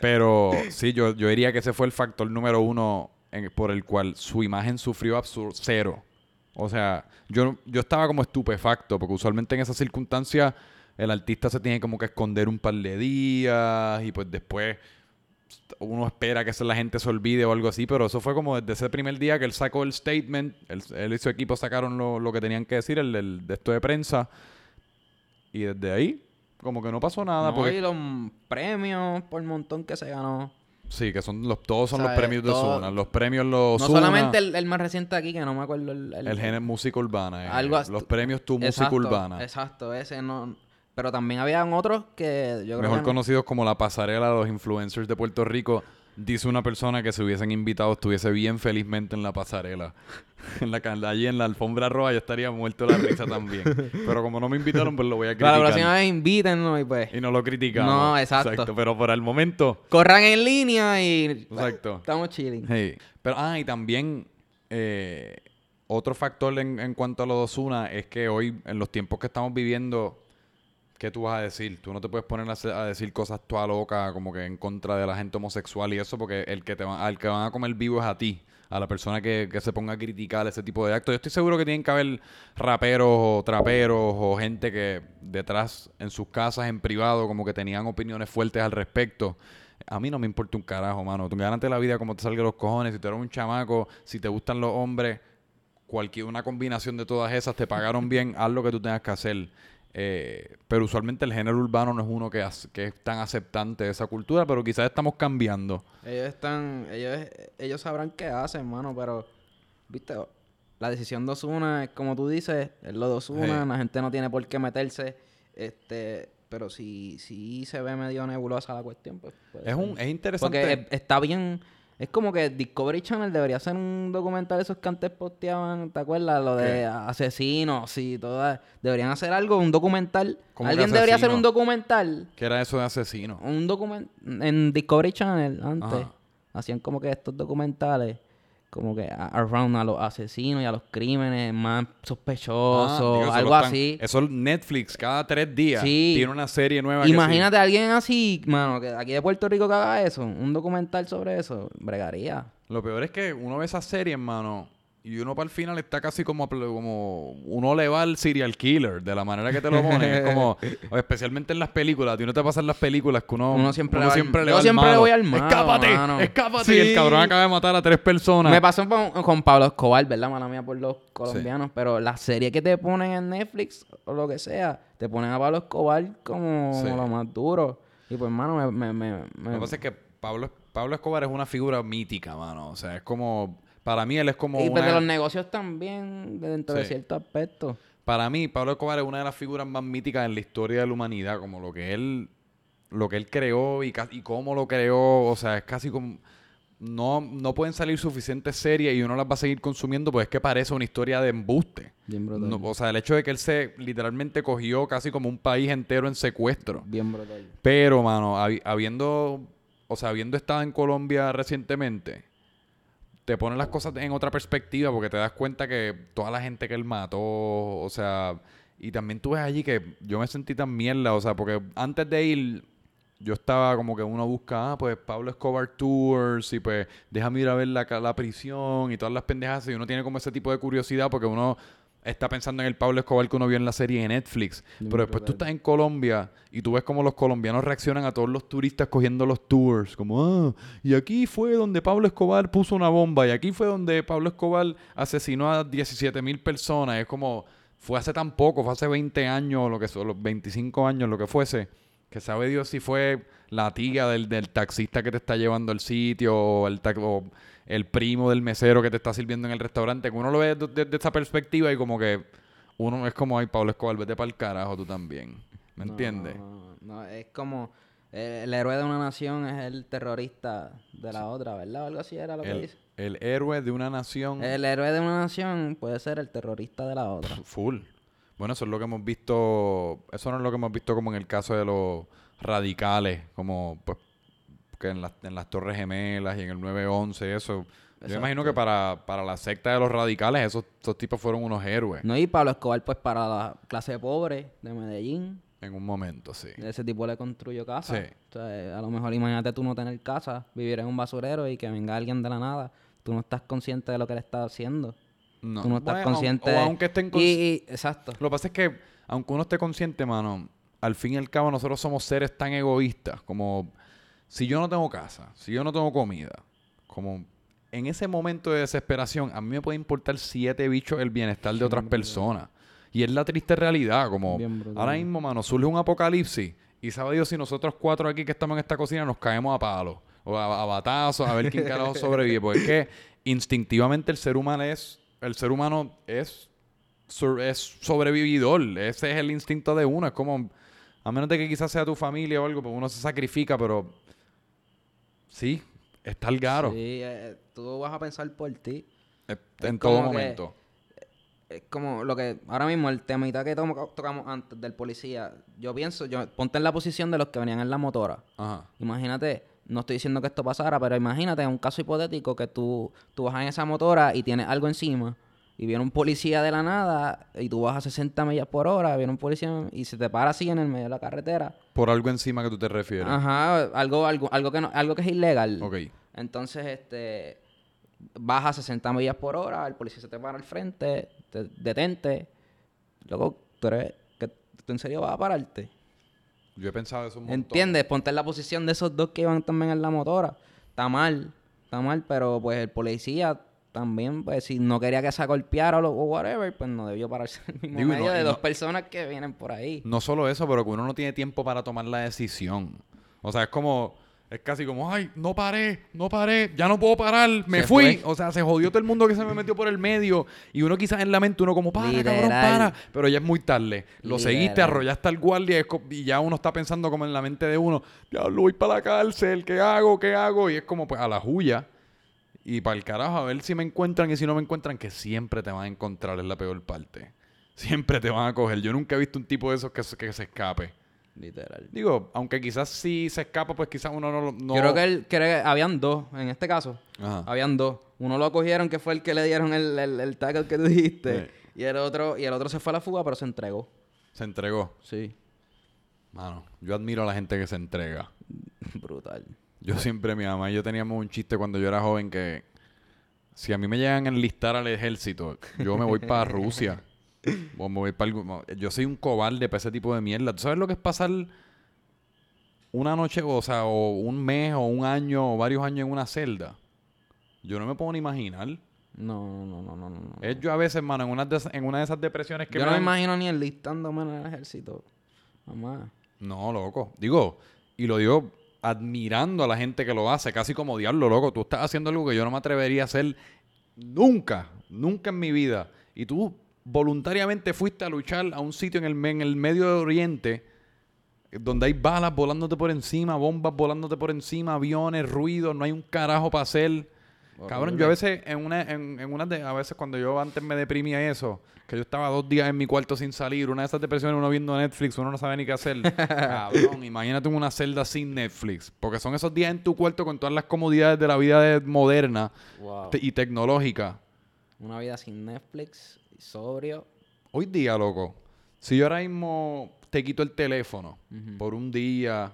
Pero sí, yo, yo diría que ese fue el factor número uno en- por el cual su imagen sufrió absur cero. O sea, yo, yo estaba como estupefacto, porque usualmente en esas circunstancias el artista se tiene como que esconder un par de días y pues después uno espera que la gente se olvide o algo así, pero eso fue como desde ese primer día que él sacó el statement, él, él y su equipo sacaron lo, lo que tenían que decir, el, el de esto de prensa, y desde ahí como que no pasó nada, No, porque y los premios por montón que se ganó. Sí, que son los, todos son los premios de todo- Ozuna, los premios los No solamente el, el más reciente aquí, que no me acuerdo el... el género música urbana, eh, Algo los premios tu música urbana, Exacto, ese no... Pero también habían otros que yo creo mejor que... no- conocidos como la pasarela de los influencers de Puerto Rico. Dice una persona que se hubiesen invitado estuviese bien felizmente en la pasarela. En la, allí en la alfombra roja yo estaría muerto de la risa también. Pero como no me invitaron, pues lo voy a Para la criticar. próxima vez invítennos y pues... Y no lo criticamos. No, exacto. Pero por el momento, Corran en línea y... exacto. Estamos chilling. Sí. Pero, ah, y también eh, otro factor en, en cuanto a lo de Ozuna es que hoy, en los tiempos que estamos viviendo, ¿qué tú vas a decir? Tú no te puedes poner a, decir cosas toda loca como que en contra de la gente homosexual y eso porque el que te va, al que van a comer vivo es a ti. A la persona que, se ponga a criticar ese tipo de actos. Yo estoy seguro que tienen que haber raperos o traperos o gente que detrás en sus casas, en privado, como que tenían opiniones fuertes al respecto. A mí no me importa un carajo, mano. Tú gánate la vida como te salga los cojones. Si tú eres un chamaco, si te gustan los hombres, cualquier una combinación de todas esas, te pagaron bien, haz lo que tú tengas que hacer. Eh, pero usualmente el género urbano no es uno que, es tan aceptante de esa cultura, pero quizás estamos cambiando. Ellos están... Ellos, ellos sabrán qué hacen, mano, pero... Viste, la decisión de Ozuna es como tú dices, es lo de Ozuna, Sí. la gente no tiene por qué meterse. Este... Pero si, si se ve medio nebulosa la cuestión, pues... Es, un, es interesante. Porque es- está bien. Es como que Discovery Channel debería hacer un documental de esos que antes posteaban, ¿te acuerdas? Lo de ¿Qué? asesinos y todas. Deberían hacer algo, un documental. ¿Cómo que Alguien debería hacer un documental. ¿Qué era eso de asesino? Un documental. En Discovery Channel antes. Ajá. Hacían como que estos documentales. Como que around a los asesinos y a los crímenes más sospechosos. Ah, digo, algo están- así. Eso es Netflix, cada tres días Sí. tiene una serie nueva. Imagínate a alguien así, mano, que aquí de Puerto Rico que haga eso. Un documental sobre eso. Bregaría. Lo peor es que uno ve esa serie, hermano, y uno para el final está casi como, como uno le va al serial killer, de la manera que te lo ponen. es como, especialmente en las películas, a ti no te pasan las películas que uno, Uno siempre le va al- siempre le yo al siempre le voy al malo, ¡Escápate! mano. ¡Escápate! Y el Sí. cabrón acaba de matar a tres personas. Me pasó con, con Pablo Escobar, ¿verdad? Mala mía por los colombianos. Pero la serie que te ponen en Netflix o lo que sea, te ponen a Pablo Escobar como Sí. lo más duro. Y pues, mano, me... me, me, me- Lo que pasa es que Pablo, Pablo Escobar es una figura mítica, mano. O sea, es como... Para mí él es como y pues una... de los negocios también, dentro de cierto aspecto. Para mí, Pablo Escobar es una de las figuras más míticas en la historia de la humanidad, como lo que él, lo que él creó y, cómo lo creó, o sea, es casi como no, no pueden salir suficientes series y uno las va a seguir consumiendo, pues es que parece una historia de embuste. Bien brutal. No, o sea, el hecho de que él se literalmente cogió casi como un país entero en secuestro. Bien brutal. Pero, mano, habi- habiendo, o sea, habiendo estado en Colombia recientemente, te ponen las cosas en otra perspectiva porque te das cuenta que toda la gente que él mató, o sea, y también tú ves allí que yo me sentí tan mierda, o sea, porque antes de ir, yo estaba como que uno busca, ah, pues Pablo Escobar Tours y pues déjame ir a ver la, la prisión y todas las pendejas y uno tiene como ese tipo de curiosidad porque uno está pensando en el Pablo Escobar que uno vio en la serie de Netflix. Pero después tú estás en Colombia y tú ves como los colombianos reaccionan a todos los turistas cogiendo los tours. Como, ah, y aquí fue donde Pablo Escobar puso una bomba. Y aquí fue donde Pablo Escobar asesinó a 17 mil personas. Es como, fue hace tan poco, fue hace 20 años, lo que son los 25 años, lo que fuese. Que sabe Dios si fue la tía del, del taxista que te está llevando al sitio o el, o el primo del mesero que te está sirviendo en el restaurante. Que uno lo ve desde, desde esa perspectiva y como que uno es como, ay, Pablo Escobar, vete para el carajo tú también. ¿Me No, entiendes? No, no, es como eh, el héroe de una nación es el terrorista de la otra, ¿verdad? Algo así era lo que El, dice. el héroe de una nación El héroe de una nación puede ser el terrorista de la otra. full. Bueno, eso es lo que hemos visto, eso no es lo que hemos visto como en el caso de los radicales, como pues que en las, en las Torres Gemelas y en el 911, eso. Yo Exacto. imagino que para, para la secta de los radicales esos, esos tipos fueron unos héroes No, y Pablo Escobar, pues para la clase pobre de Medellín, en un momento, sí. ese tipo le construyó casa. Sí. O sea, a lo mejor imagínate tú no tener casa, vivir en un basurero y que venga alguien de la nada. Tú no estás consciente de lo que le estás haciendo. No, Tú no estás bueno, consciente o aunque estén y, consci- y- exacto. Lo que pasa es que, aunque uno esté consciente, mano, al fin y al cabo nosotros somos seres tan egoístas como si yo no tengo casa, si yo no tengo comida, como en ese momento de desesperación, a mí me puede importar siete bichos el bienestar de otras personas. Y es la triste realidad, como ahora mismo, mano, surge un apocalipsis y sabe Dios si nosotros cuatro aquí que estamos en esta cocina nos caemos a palos o a, a batazos a ver quién carajo sobrevive. Porque es que instintivamente el ser humano es, el ser humano es es sobrevividor. Ese es el instinto de uno. Es como, a menos de que quizás sea tu familia o algo, pues uno se sacrifica, pero sí, está el garo Sí, eh, tú vas a pensar por ti. eh, en todo que- momento. Es como lo que ahora mismo el temita que tocamos antes del policía. Yo pienso, yo ponte en la posición de los que venían en la motora. Ajá. Imagínate, no estoy diciendo que esto pasara, pero imagínate un caso hipotético que tú, tú vas en esa motora y tienes algo encima y viene un policía de la nada y tú vas a 60 millas por hora, viene un policía y se te para así en el medio de la carretera. Por algo encima que tú te refieres. Ajá, algo, algo, algo que no, algo que es ilegal. Ok. Entonces, este, vas a 60 millas por hora, el policía se te para al frente, te detente. Luego, tú eres, que ¿tú en serio vas a pararte? Yo he pensado eso un montón. ¿Entiendes? Ponte en la posición de esos dos que iban también en la motora. Está mal, está mal, pero pues el policía también, pues si no quería que se golpeara o, whatever, pues no debió pararse en el mismo Digo, medio no- de dos no- personas que vienen por ahí. No solo eso, pero que uno no tiene tiempo para tomar la decisión. O sea, es como... Es casi como, ay, no paré, no paré, ya no puedo parar, me Se fui. fue. O sea, se jodió todo el mundo que se me metió por el medio. Y uno quizás en la mente, uno como, para, cabrón, Literal. para. Pero ya es muy tarde. Lo seguiste, Literal. arrollaste al guardia y ya uno está pensando como en la mente de uno, diablo, voy para la cárcel, ¿qué hago? ¿Qué hago? Y es como, pues, a la juya. Y para el carajo, a ver si me encuentran y si no me encuentran, que siempre te van a encontrar, es la peor parte. Siempre te van a coger. Yo nunca he visto un tipo de esos que, se- que se escape. Literal. Digo, aunque quizás si se escapa, pues quizás uno no lo... No... Yo creo que, él, que habían dos, en este caso. Ajá. Habían dos. Uno lo cogieron, que fue el que le dieron el, el, el tackle que tú dijiste. Sí. Y el otro, y el otro se fue a la fuga, pero se entregó. Se entregó. Sí. Mano, yo admiro a la gente que se entrega. Brutal. Yo siempre, mi mamá y yo teníamos un chiste cuando yo era joven que si a mí me llegan a enlistar al ejército, yo me voy para Rusia. O me voy para algún- Yo soy un cobarde para ese tipo de mierda. ¿Tú sabes lo que es pasar una noche, o sea, o un mes, o un año, o varios años en una celda? Yo no me puedo ni imaginar. No, no, no, no, no. no. Es yo a veces, mano, en una de, en una de esas depresiones que Yo me no me imagino ni enlistándome en el ejército. Jamás. No, loco. Digo, y lo digo admirando a la gente que lo hace, casi como diablo, loco. Tú estás haciendo algo que yo no me atrevería a hacer nunca, nunca en mi vida. Y tú voluntariamente fuiste a luchar a un sitio en el, en el Medio Oriente donde hay balas volándote por encima, bombas volándote por encima, aviones, ruidos, no hay un carajo para hacer. Cabrón, yo a veces, en una, en, en una de, a veces cuando yo antes me deprimía eso, que yo estaba dos días en mi cuarto sin salir, una de esas depresiones, uno viendo Netflix, uno no sabe ni qué hacer. Cabrón, imagínate una celda sin Netflix. Porque son esos días en tu cuarto con todas las comodidades de la vida moderna y tecnológica. Una vida sin Netflix, sobrio. Hoy día, loco, si yo ahora mismo te quito el teléfono por un día,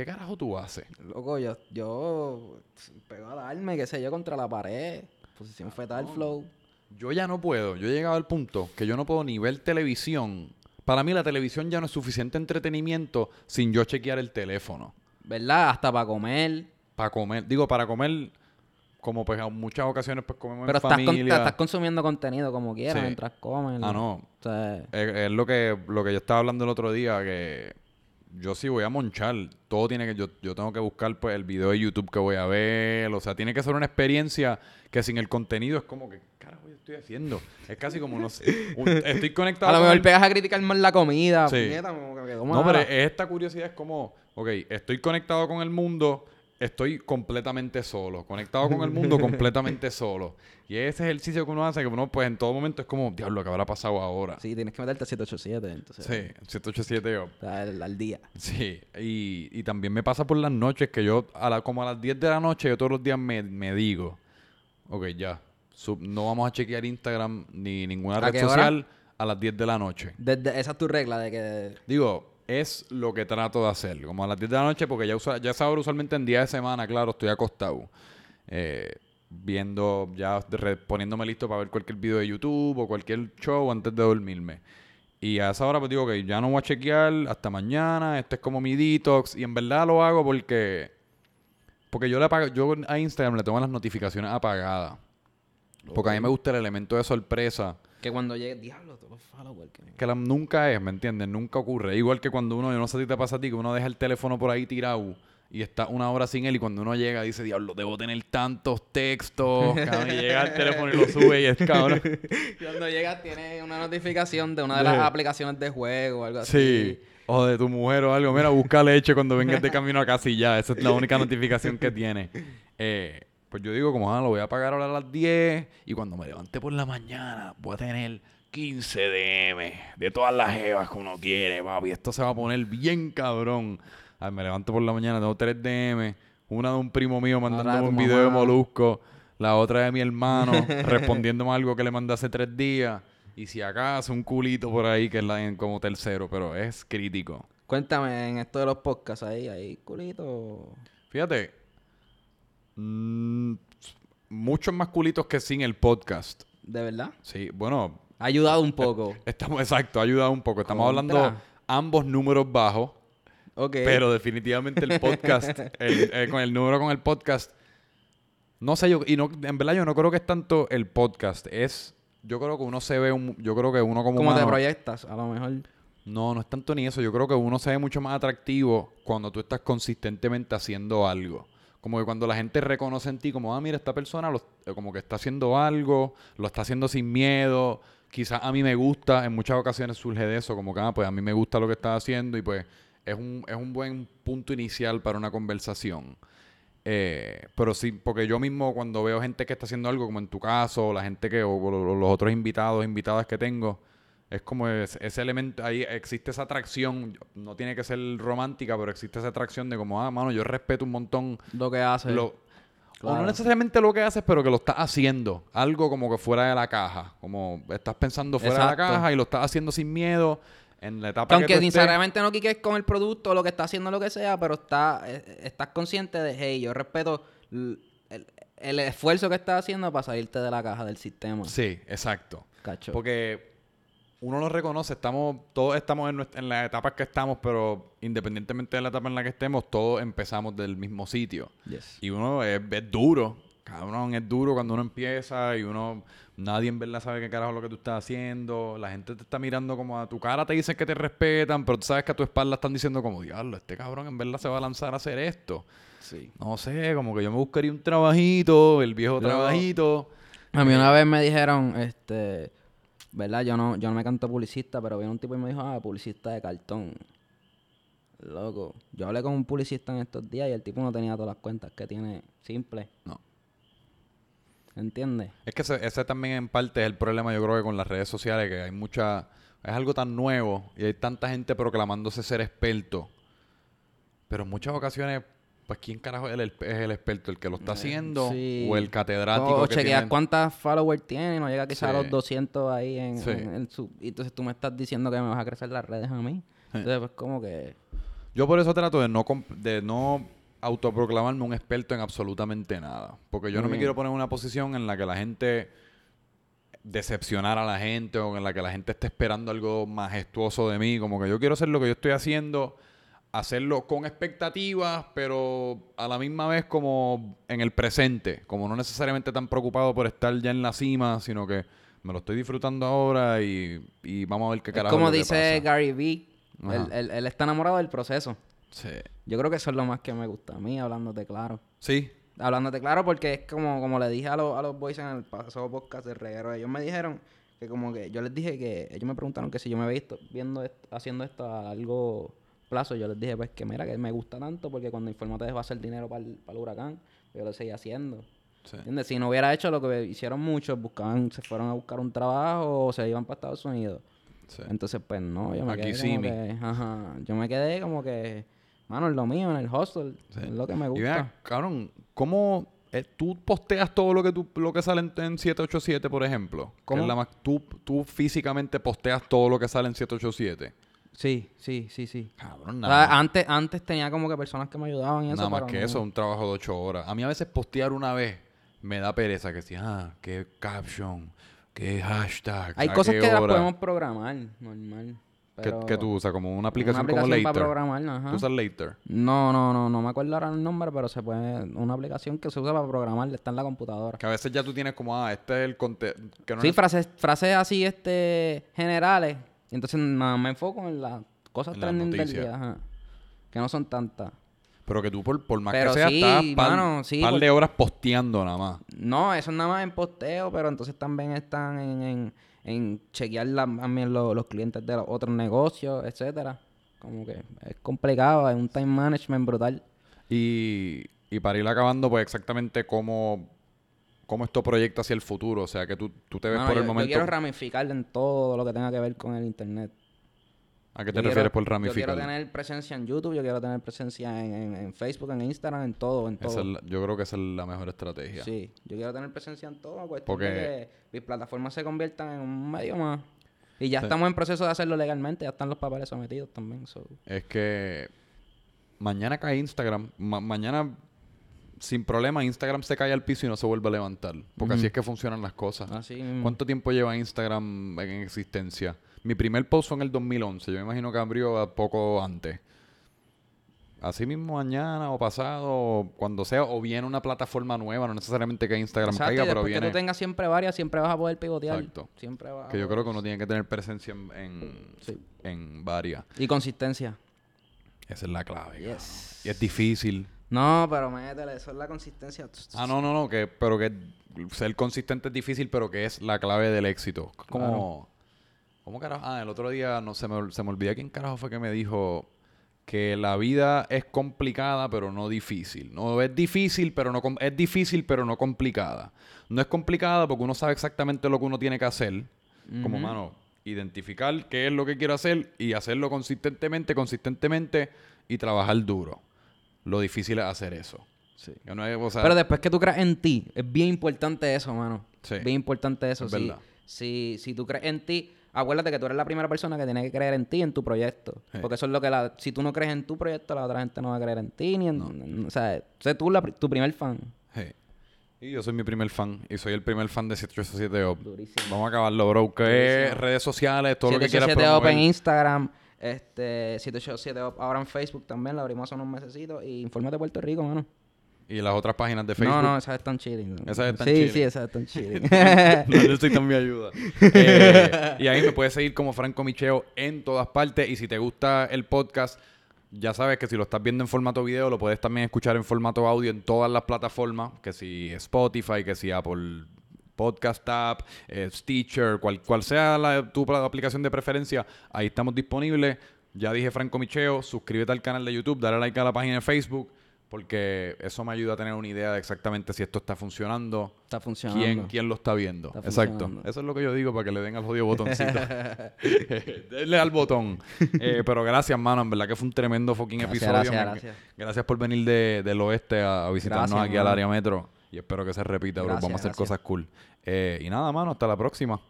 ¿qué carajo tú haces? Loco, yo, yo pego a darme, qué sé yo, contra la pared, posición fetal flow. Yo ya no puedo, yo he llegado al punto que yo no puedo ni ver televisión. Para mí la televisión ya no es suficiente entretenimiento sin yo chequear el teléfono. ¿Verdad? Hasta para comer. Para comer, digo, para comer como pues en muchas ocasiones pues comemos Pero en estás, con- familia. estás consumiendo contenido como quieras Sí. mientras comes. Ah, no. O sea, Es, es lo que lo que yo estaba hablando el otro día que yo sí voy a monchar, todo tiene que yo, yo tengo que buscar pues el video de YouTube que voy a ver, o sea, tiene que ser una experiencia que sin el contenido es como que carajo yo estoy haciendo. Es casi como no sé, un- estoy conectado a lo mejor el- pegas a criticar más la comida. Sí. puñeta, como que quedó No, pero es esta curiosidad es como, ok, estoy conectado con el mundo, estoy completamente solo. Conectado con el mundo, completamente solo. Y ese ejercicio que uno hace, que uno, pues en todo momento es como, diablo, ¿qué habrá pasado ahora? Sí, tienes que meterte a 787, entonces. Sí, 787 yo. Al, al día. Sí, y, y también me pasa por las noches que yo, a la, como a las 10 de la noche, yo todos los días me, me digo, ok, ya, sub- no vamos a chequear Instagram ni ninguna ¿A red hora? social a las 10 de la noche. Desde, esa es tu regla de que... Digo, es lo que trato de hacer. Como a las 10 de la noche, porque ya, usa, ya esa hora usualmente en día de semana, claro, estoy acostado. eh, viendo, ya poniéndome listo para ver cualquier video de YouTube o cualquier show antes de dormirme. Y a esa hora pues digo que ya no voy a chequear hasta mañana, este es como mi detox. Y en verdad lo hago porque... Porque yo le apago, yo a Instagram le tengo las notificaciones apagadas. Porque a mí me gusta el elemento de sorpresa. Que cuando llegue... Diablo, todos los followers que... Que la- nunca es, ¿me entiendes? Nunca ocurre. Igual que cuando uno, yo no sé si te pasa a ti, que uno deja el teléfono por ahí tirado y está una hora sin él y cuando uno llega dice, diablo, debo tener tantos textos. cabrón", y llega el teléfono y lo sube y es cabrón. Cuando llegas tiene una notificación de una de las Sí. aplicaciones de juego o algo así. Sí. O de tu mujer o algo. Mira, busca leche cuando vengas de camino a casa y ya. Esa es la única notificación que tiene. Eh, pues yo digo, como, ah, lo voy a pagar ahora a las 10 y cuando me levante por la mañana voy a tener 15 DM de todas las jevas que uno quiere, papi. Esto se va a poner bien cabrón. Ay, me levanto por la mañana, tengo 3 DM. Una de un primo mío mandándome un video de molusco. La otra de mi hermano respondiéndome algo que le mandé hace tres días. Y si acaso un culito por ahí que es la como tercero, pero es crítico. Cuéntame en esto de los podcasts ahí, ahí, culito. Fíjate, mm, muchos más culitos que sin el podcast. ¿De verdad? Sí, bueno, Ha ayudado un poco. estamos exacto, ha ayudado un poco. Estamos Contra. hablando ambos números bajos, Ok. pero definitivamente el podcast, el- eh, con el número con el podcast, no sé, yo, y no, en verdad yo no creo que es tanto el podcast, es, yo creo que uno se ve, un, yo creo que uno como ¿Cómo te proyectas? A lo mejor. No, no es tanto ni eso. Yo creo que uno se ve mucho más atractivo cuando tú estás consistentemente haciendo algo. Como que cuando la gente reconoce en ti, como, ah, mira, esta persona lo- eh, como que está haciendo algo, lo está haciendo sin miedo. Quizás a mí me gusta, en muchas ocasiones surge de eso, como que, ah, pues a mí me gusta lo que está haciendo y pues es un, es un buen punto inicial para una conversación. Eh, pero sí, porque yo mismo cuando veo gente que está haciendo algo, como en tu caso, o la gente que, o, o los otros invitados, invitadas que tengo, es como es- ese elemento, ahí existe esa atracción, no tiene que ser romántica, pero existe esa atracción de como, ah, mano, yo respeto un montón Lo que hace. lo, O no necesariamente lo que haces, pero que lo estás haciendo. Algo como que fuera de la caja. Como estás pensando fuera de la caja y lo estás haciendo sin miedo en la etapa Que aunque que tú estés. sinceramente no quiques con el producto lo que está haciendo, lo que sea, pero está, eh, estás consciente de, hey, yo respeto el, el esfuerzo que estás haciendo para salirte de la caja del sistema. Sí, exacto. Cacho. Porque uno lo reconoce, estamos, todos estamos en, nuestra- en las etapas que estamos, pero independientemente de la etapa en la que estemos, todos empezamos del mismo sitio. Yes. Y uno es, es duro. cabrón, es duro cuando uno empieza y uno, nadie en verdad sabe qué carajo es lo que tú estás haciendo. La gente te está mirando como a tu cara, te dicen que te respetan, pero tú sabes que a tu espalda están diciendo como, diablo, este cabrón en verdad se va a lanzar a hacer esto. Sí. No sé, como que yo me buscaría un trabajito, el viejo trabajito. A mí una vez me dijeron, este, ¿verdad? Yo no, yo no me canto publicista, pero vino un tipo y me dijo, ah, publicista de cartón. Loco, yo hablé con un publicista en estos días y el tipo no tenía todas las cuentas que tiene simple. No. ¿Entiendes? Es que ese, ese también en parte es el problema, yo creo que con las redes sociales, que hay mucha... Es algo tan nuevo y hay tanta gente proclamándose ser experto. Pero en muchas ocasiones, pues ¿quién carajo es el, es el experto? ¿El que lo está haciendo? sí. ¿O el catedrático O que chequeas tiene- cuántas followers tiene, no llega quizás a Sí. los 200 ahí en, Sí. en-. Y entonces tú me estás diciendo que me vas a crecer las redes a mí. Entonces pues como que... Yo por eso trato de no, de no autoproclamarme un experto en absolutamente nada. Porque yo no me quiero poner en una posición en la que la gente decepcionar a la gente o en la que la gente esté esperando algo majestuoso de mí. Como que yo quiero hacer lo que yo estoy haciendo, hacerlo con expectativas, pero a la misma vez como en el presente. Como no necesariamente tan preocupado por estar ya en la cima, sino que me lo estoy disfrutando ahora y, y vamos a ver qué carajo. como es que dice pasa. Gary Vee, él, él- él está enamorado del proceso. Sí. Yo creo que eso es lo más que me gusta a mí, hablándote claro. Sí. Hablándote claro porque es como, como le dije a, los a los boys en el pasado podcast de reguero. Ellos me dijeron que como que... Yo les dije que... Ellos me preguntaron que si yo me veía esto- viendo esto- haciendo esto a plazo. Yo les dije pues que mira que me gusta tanto porque cuando Informate va a hacer dinero para el, para el huracán, yo lo seguía haciendo. Sí. ¿Entiendes? Si no hubiera hecho lo que hicieron muchos, buscaban, se fueron a buscar un trabajo o se iban para Estados Unidos. sí. Entonces, pues no, yo me Aquí quedé sí, como que, ajá, yo me quedé como que, mano, es lo mío, en el hostel, es lo que me Y vea, gusta. cabrón, ¿cómo eh, tú posteas todo lo que tú, lo que sale en, en 787, por ejemplo? Que ¿Cómo? es la más- tú, tú físicamente posteas todo lo que sale en 787. Sí, sí, sí, sí. Cabrón, O nada, sea, antes, antes tenía como que personas que me ayudaban y eso. nada más que no. eso, un trabajo de 8 horas. A mí a veces postear una vez me da pereza, que si, ah, qué caption, qué hashtag, Hay cosas que las podemos programar, normal. ¿Qué, Pero qué tú usas? Como una aplicación, una como Later. para programar, ajá. ¿Tú usas Later? No, no, no, no me acuerdo ahora el nombre, pero se puede, una aplicación que se usa para programar, está en la computadora. Que a veces ya tú tienes como, ah, este es el contenido. No Sí, es- frases, frases así, este, generales. Y entonces nada, me enfoco en las cosas En trending del día, ajá. Que no son tantas. Pero que tú, por, por más Pero que sea, sí, estás par, mano, sí, par de horas posteando nada más. No, eso es nada más en posteo, pero entonces también están en, en, en chequear la- también lo- los clientes de los otros negocios, etcétera. Como que es complicado, es un time management brutal. Y, y para ir acabando, pues exactamente cómo, cómo esto proyecta hacia el futuro. O sea, que tú, tú te ves por yo, el yo momento. quiero ramificar en todo lo que tenga que ver con el internet. ¿A qué te Yo quiero- refieres por Yo ramificar? quiero tener presencia en YouTube, yo quiero tener presencia en, en- en Facebook, en Instagram, en todo, en todo. La- yo creo que esa es la mejor estrategia. Sí, yo quiero tener presencia en todo, cuestión Porque- de que mis plataformas se conviertan en un medio más. Y ya Sí. estamos en proceso de hacerlo legalmente, ya están los papeles sometidos también. so. Es que mañana cae Instagram. Ma- mañana, sin problema, Instagram se cae al piso y no se vuelve a levantar. Porque así es que funcionan las cosas. Así mismo. ¿Cuánto tiempo lleva Instagram en existencia? Mi primer post fue en el 2011. Yo me imagino que abrió a poco antes. Así mismo mañana o pasado, o cuando sea, o viene una plataforma nueva, no necesariamente que Instagram Exacto, caiga, y pero viene... que tú tengas siempre varias, siempre vas a poder pivotear. Exacto. Siempre vas a Que yo creo que uno tiene que tener presencia en, en, Sí. en varias. Y consistencia. Esa es la clave. Yes. Y es difícil. No, pero métele, eso es la consistencia. Ah, no, no, no, que, pero que ser consistente es difícil, pero que es la clave del éxito. Como, Claro. ¿Cómo carajo? Ah, el otro día no se me, se me olvidó quién carajo fue que me dijo que la vida es complicada, pero no difícil. No es difícil, pero no es difícil, pero no complicada. No es complicada porque uno sabe exactamente lo que uno tiene que hacer. Como, mano, identificar qué es lo que quiero hacer y hacerlo consistentemente, consistentemente y trabajar duro. Lo difícil es hacer eso. Sí. Que no es, o sea, Pero después que tú creas en ti, es bien importante eso, mano. Sí. Bien importante eso. Es Si, si, si tú crees en ti, acuérdate que tú eres la primera persona que tiene que creer en ti, en tu proyecto. Sí. Porque eso es lo que la... Si tú no crees en tu proyecto, la otra gente no va a creer en ti. Ni en, en- o sea, sé tú la tu primer fan. Sí. Y yo soy mi primer fan. Y soy el primer fan de 787 Up. Durísimo. Vamos a acabarlo, bro. Es redes sociales, todo lo que quieras 787 Up en promover. Instagram. Este, 787 Up ahora en Facebook también. Lo abrimos hace unos mesecitos. Y infórmate de Puerto Rico, mano. Y las otras páginas de Facebook. No, no, esas están chilling. Esas están sí, chilling. Sí, esas están chilling. no necesitan mi ayuda. Eh, y ahí me puedes seguir como Franco Micheo en todas partes. Y si te gusta el podcast, ya sabes que si lo estás viendo en formato video, lo puedes también escuchar en formato audio en todas las plataformas. Que si Spotify, que si Apple Podcast App, eh, Stitcher, cual, cual sea la, tu aplicación de preferencia, ahí estamos disponibles. Ya dije Franco Micheo, suscríbete al canal de YouTube, dale like a la página de Facebook, porque eso me ayuda a tener una idea de exactamente si esto está funcionando, Está funcionando. quién, quién lo está viendo. Está Exacto. Eso es lo que yo digo para que le den al jodido botoncito. Denle al botón. Eh, pero gracias, mano. En verdad que fue un tremendo fucking Gracias, episodio. gracias, gracias. Gracias por venir de, del oeste a, a visitarnos Gracias, aquí al área metro. Y espero que se repita, bro. Gracias, Vamos a hacer gracias. cosas cool. Eh, y nada, mano. Hasta la próxima.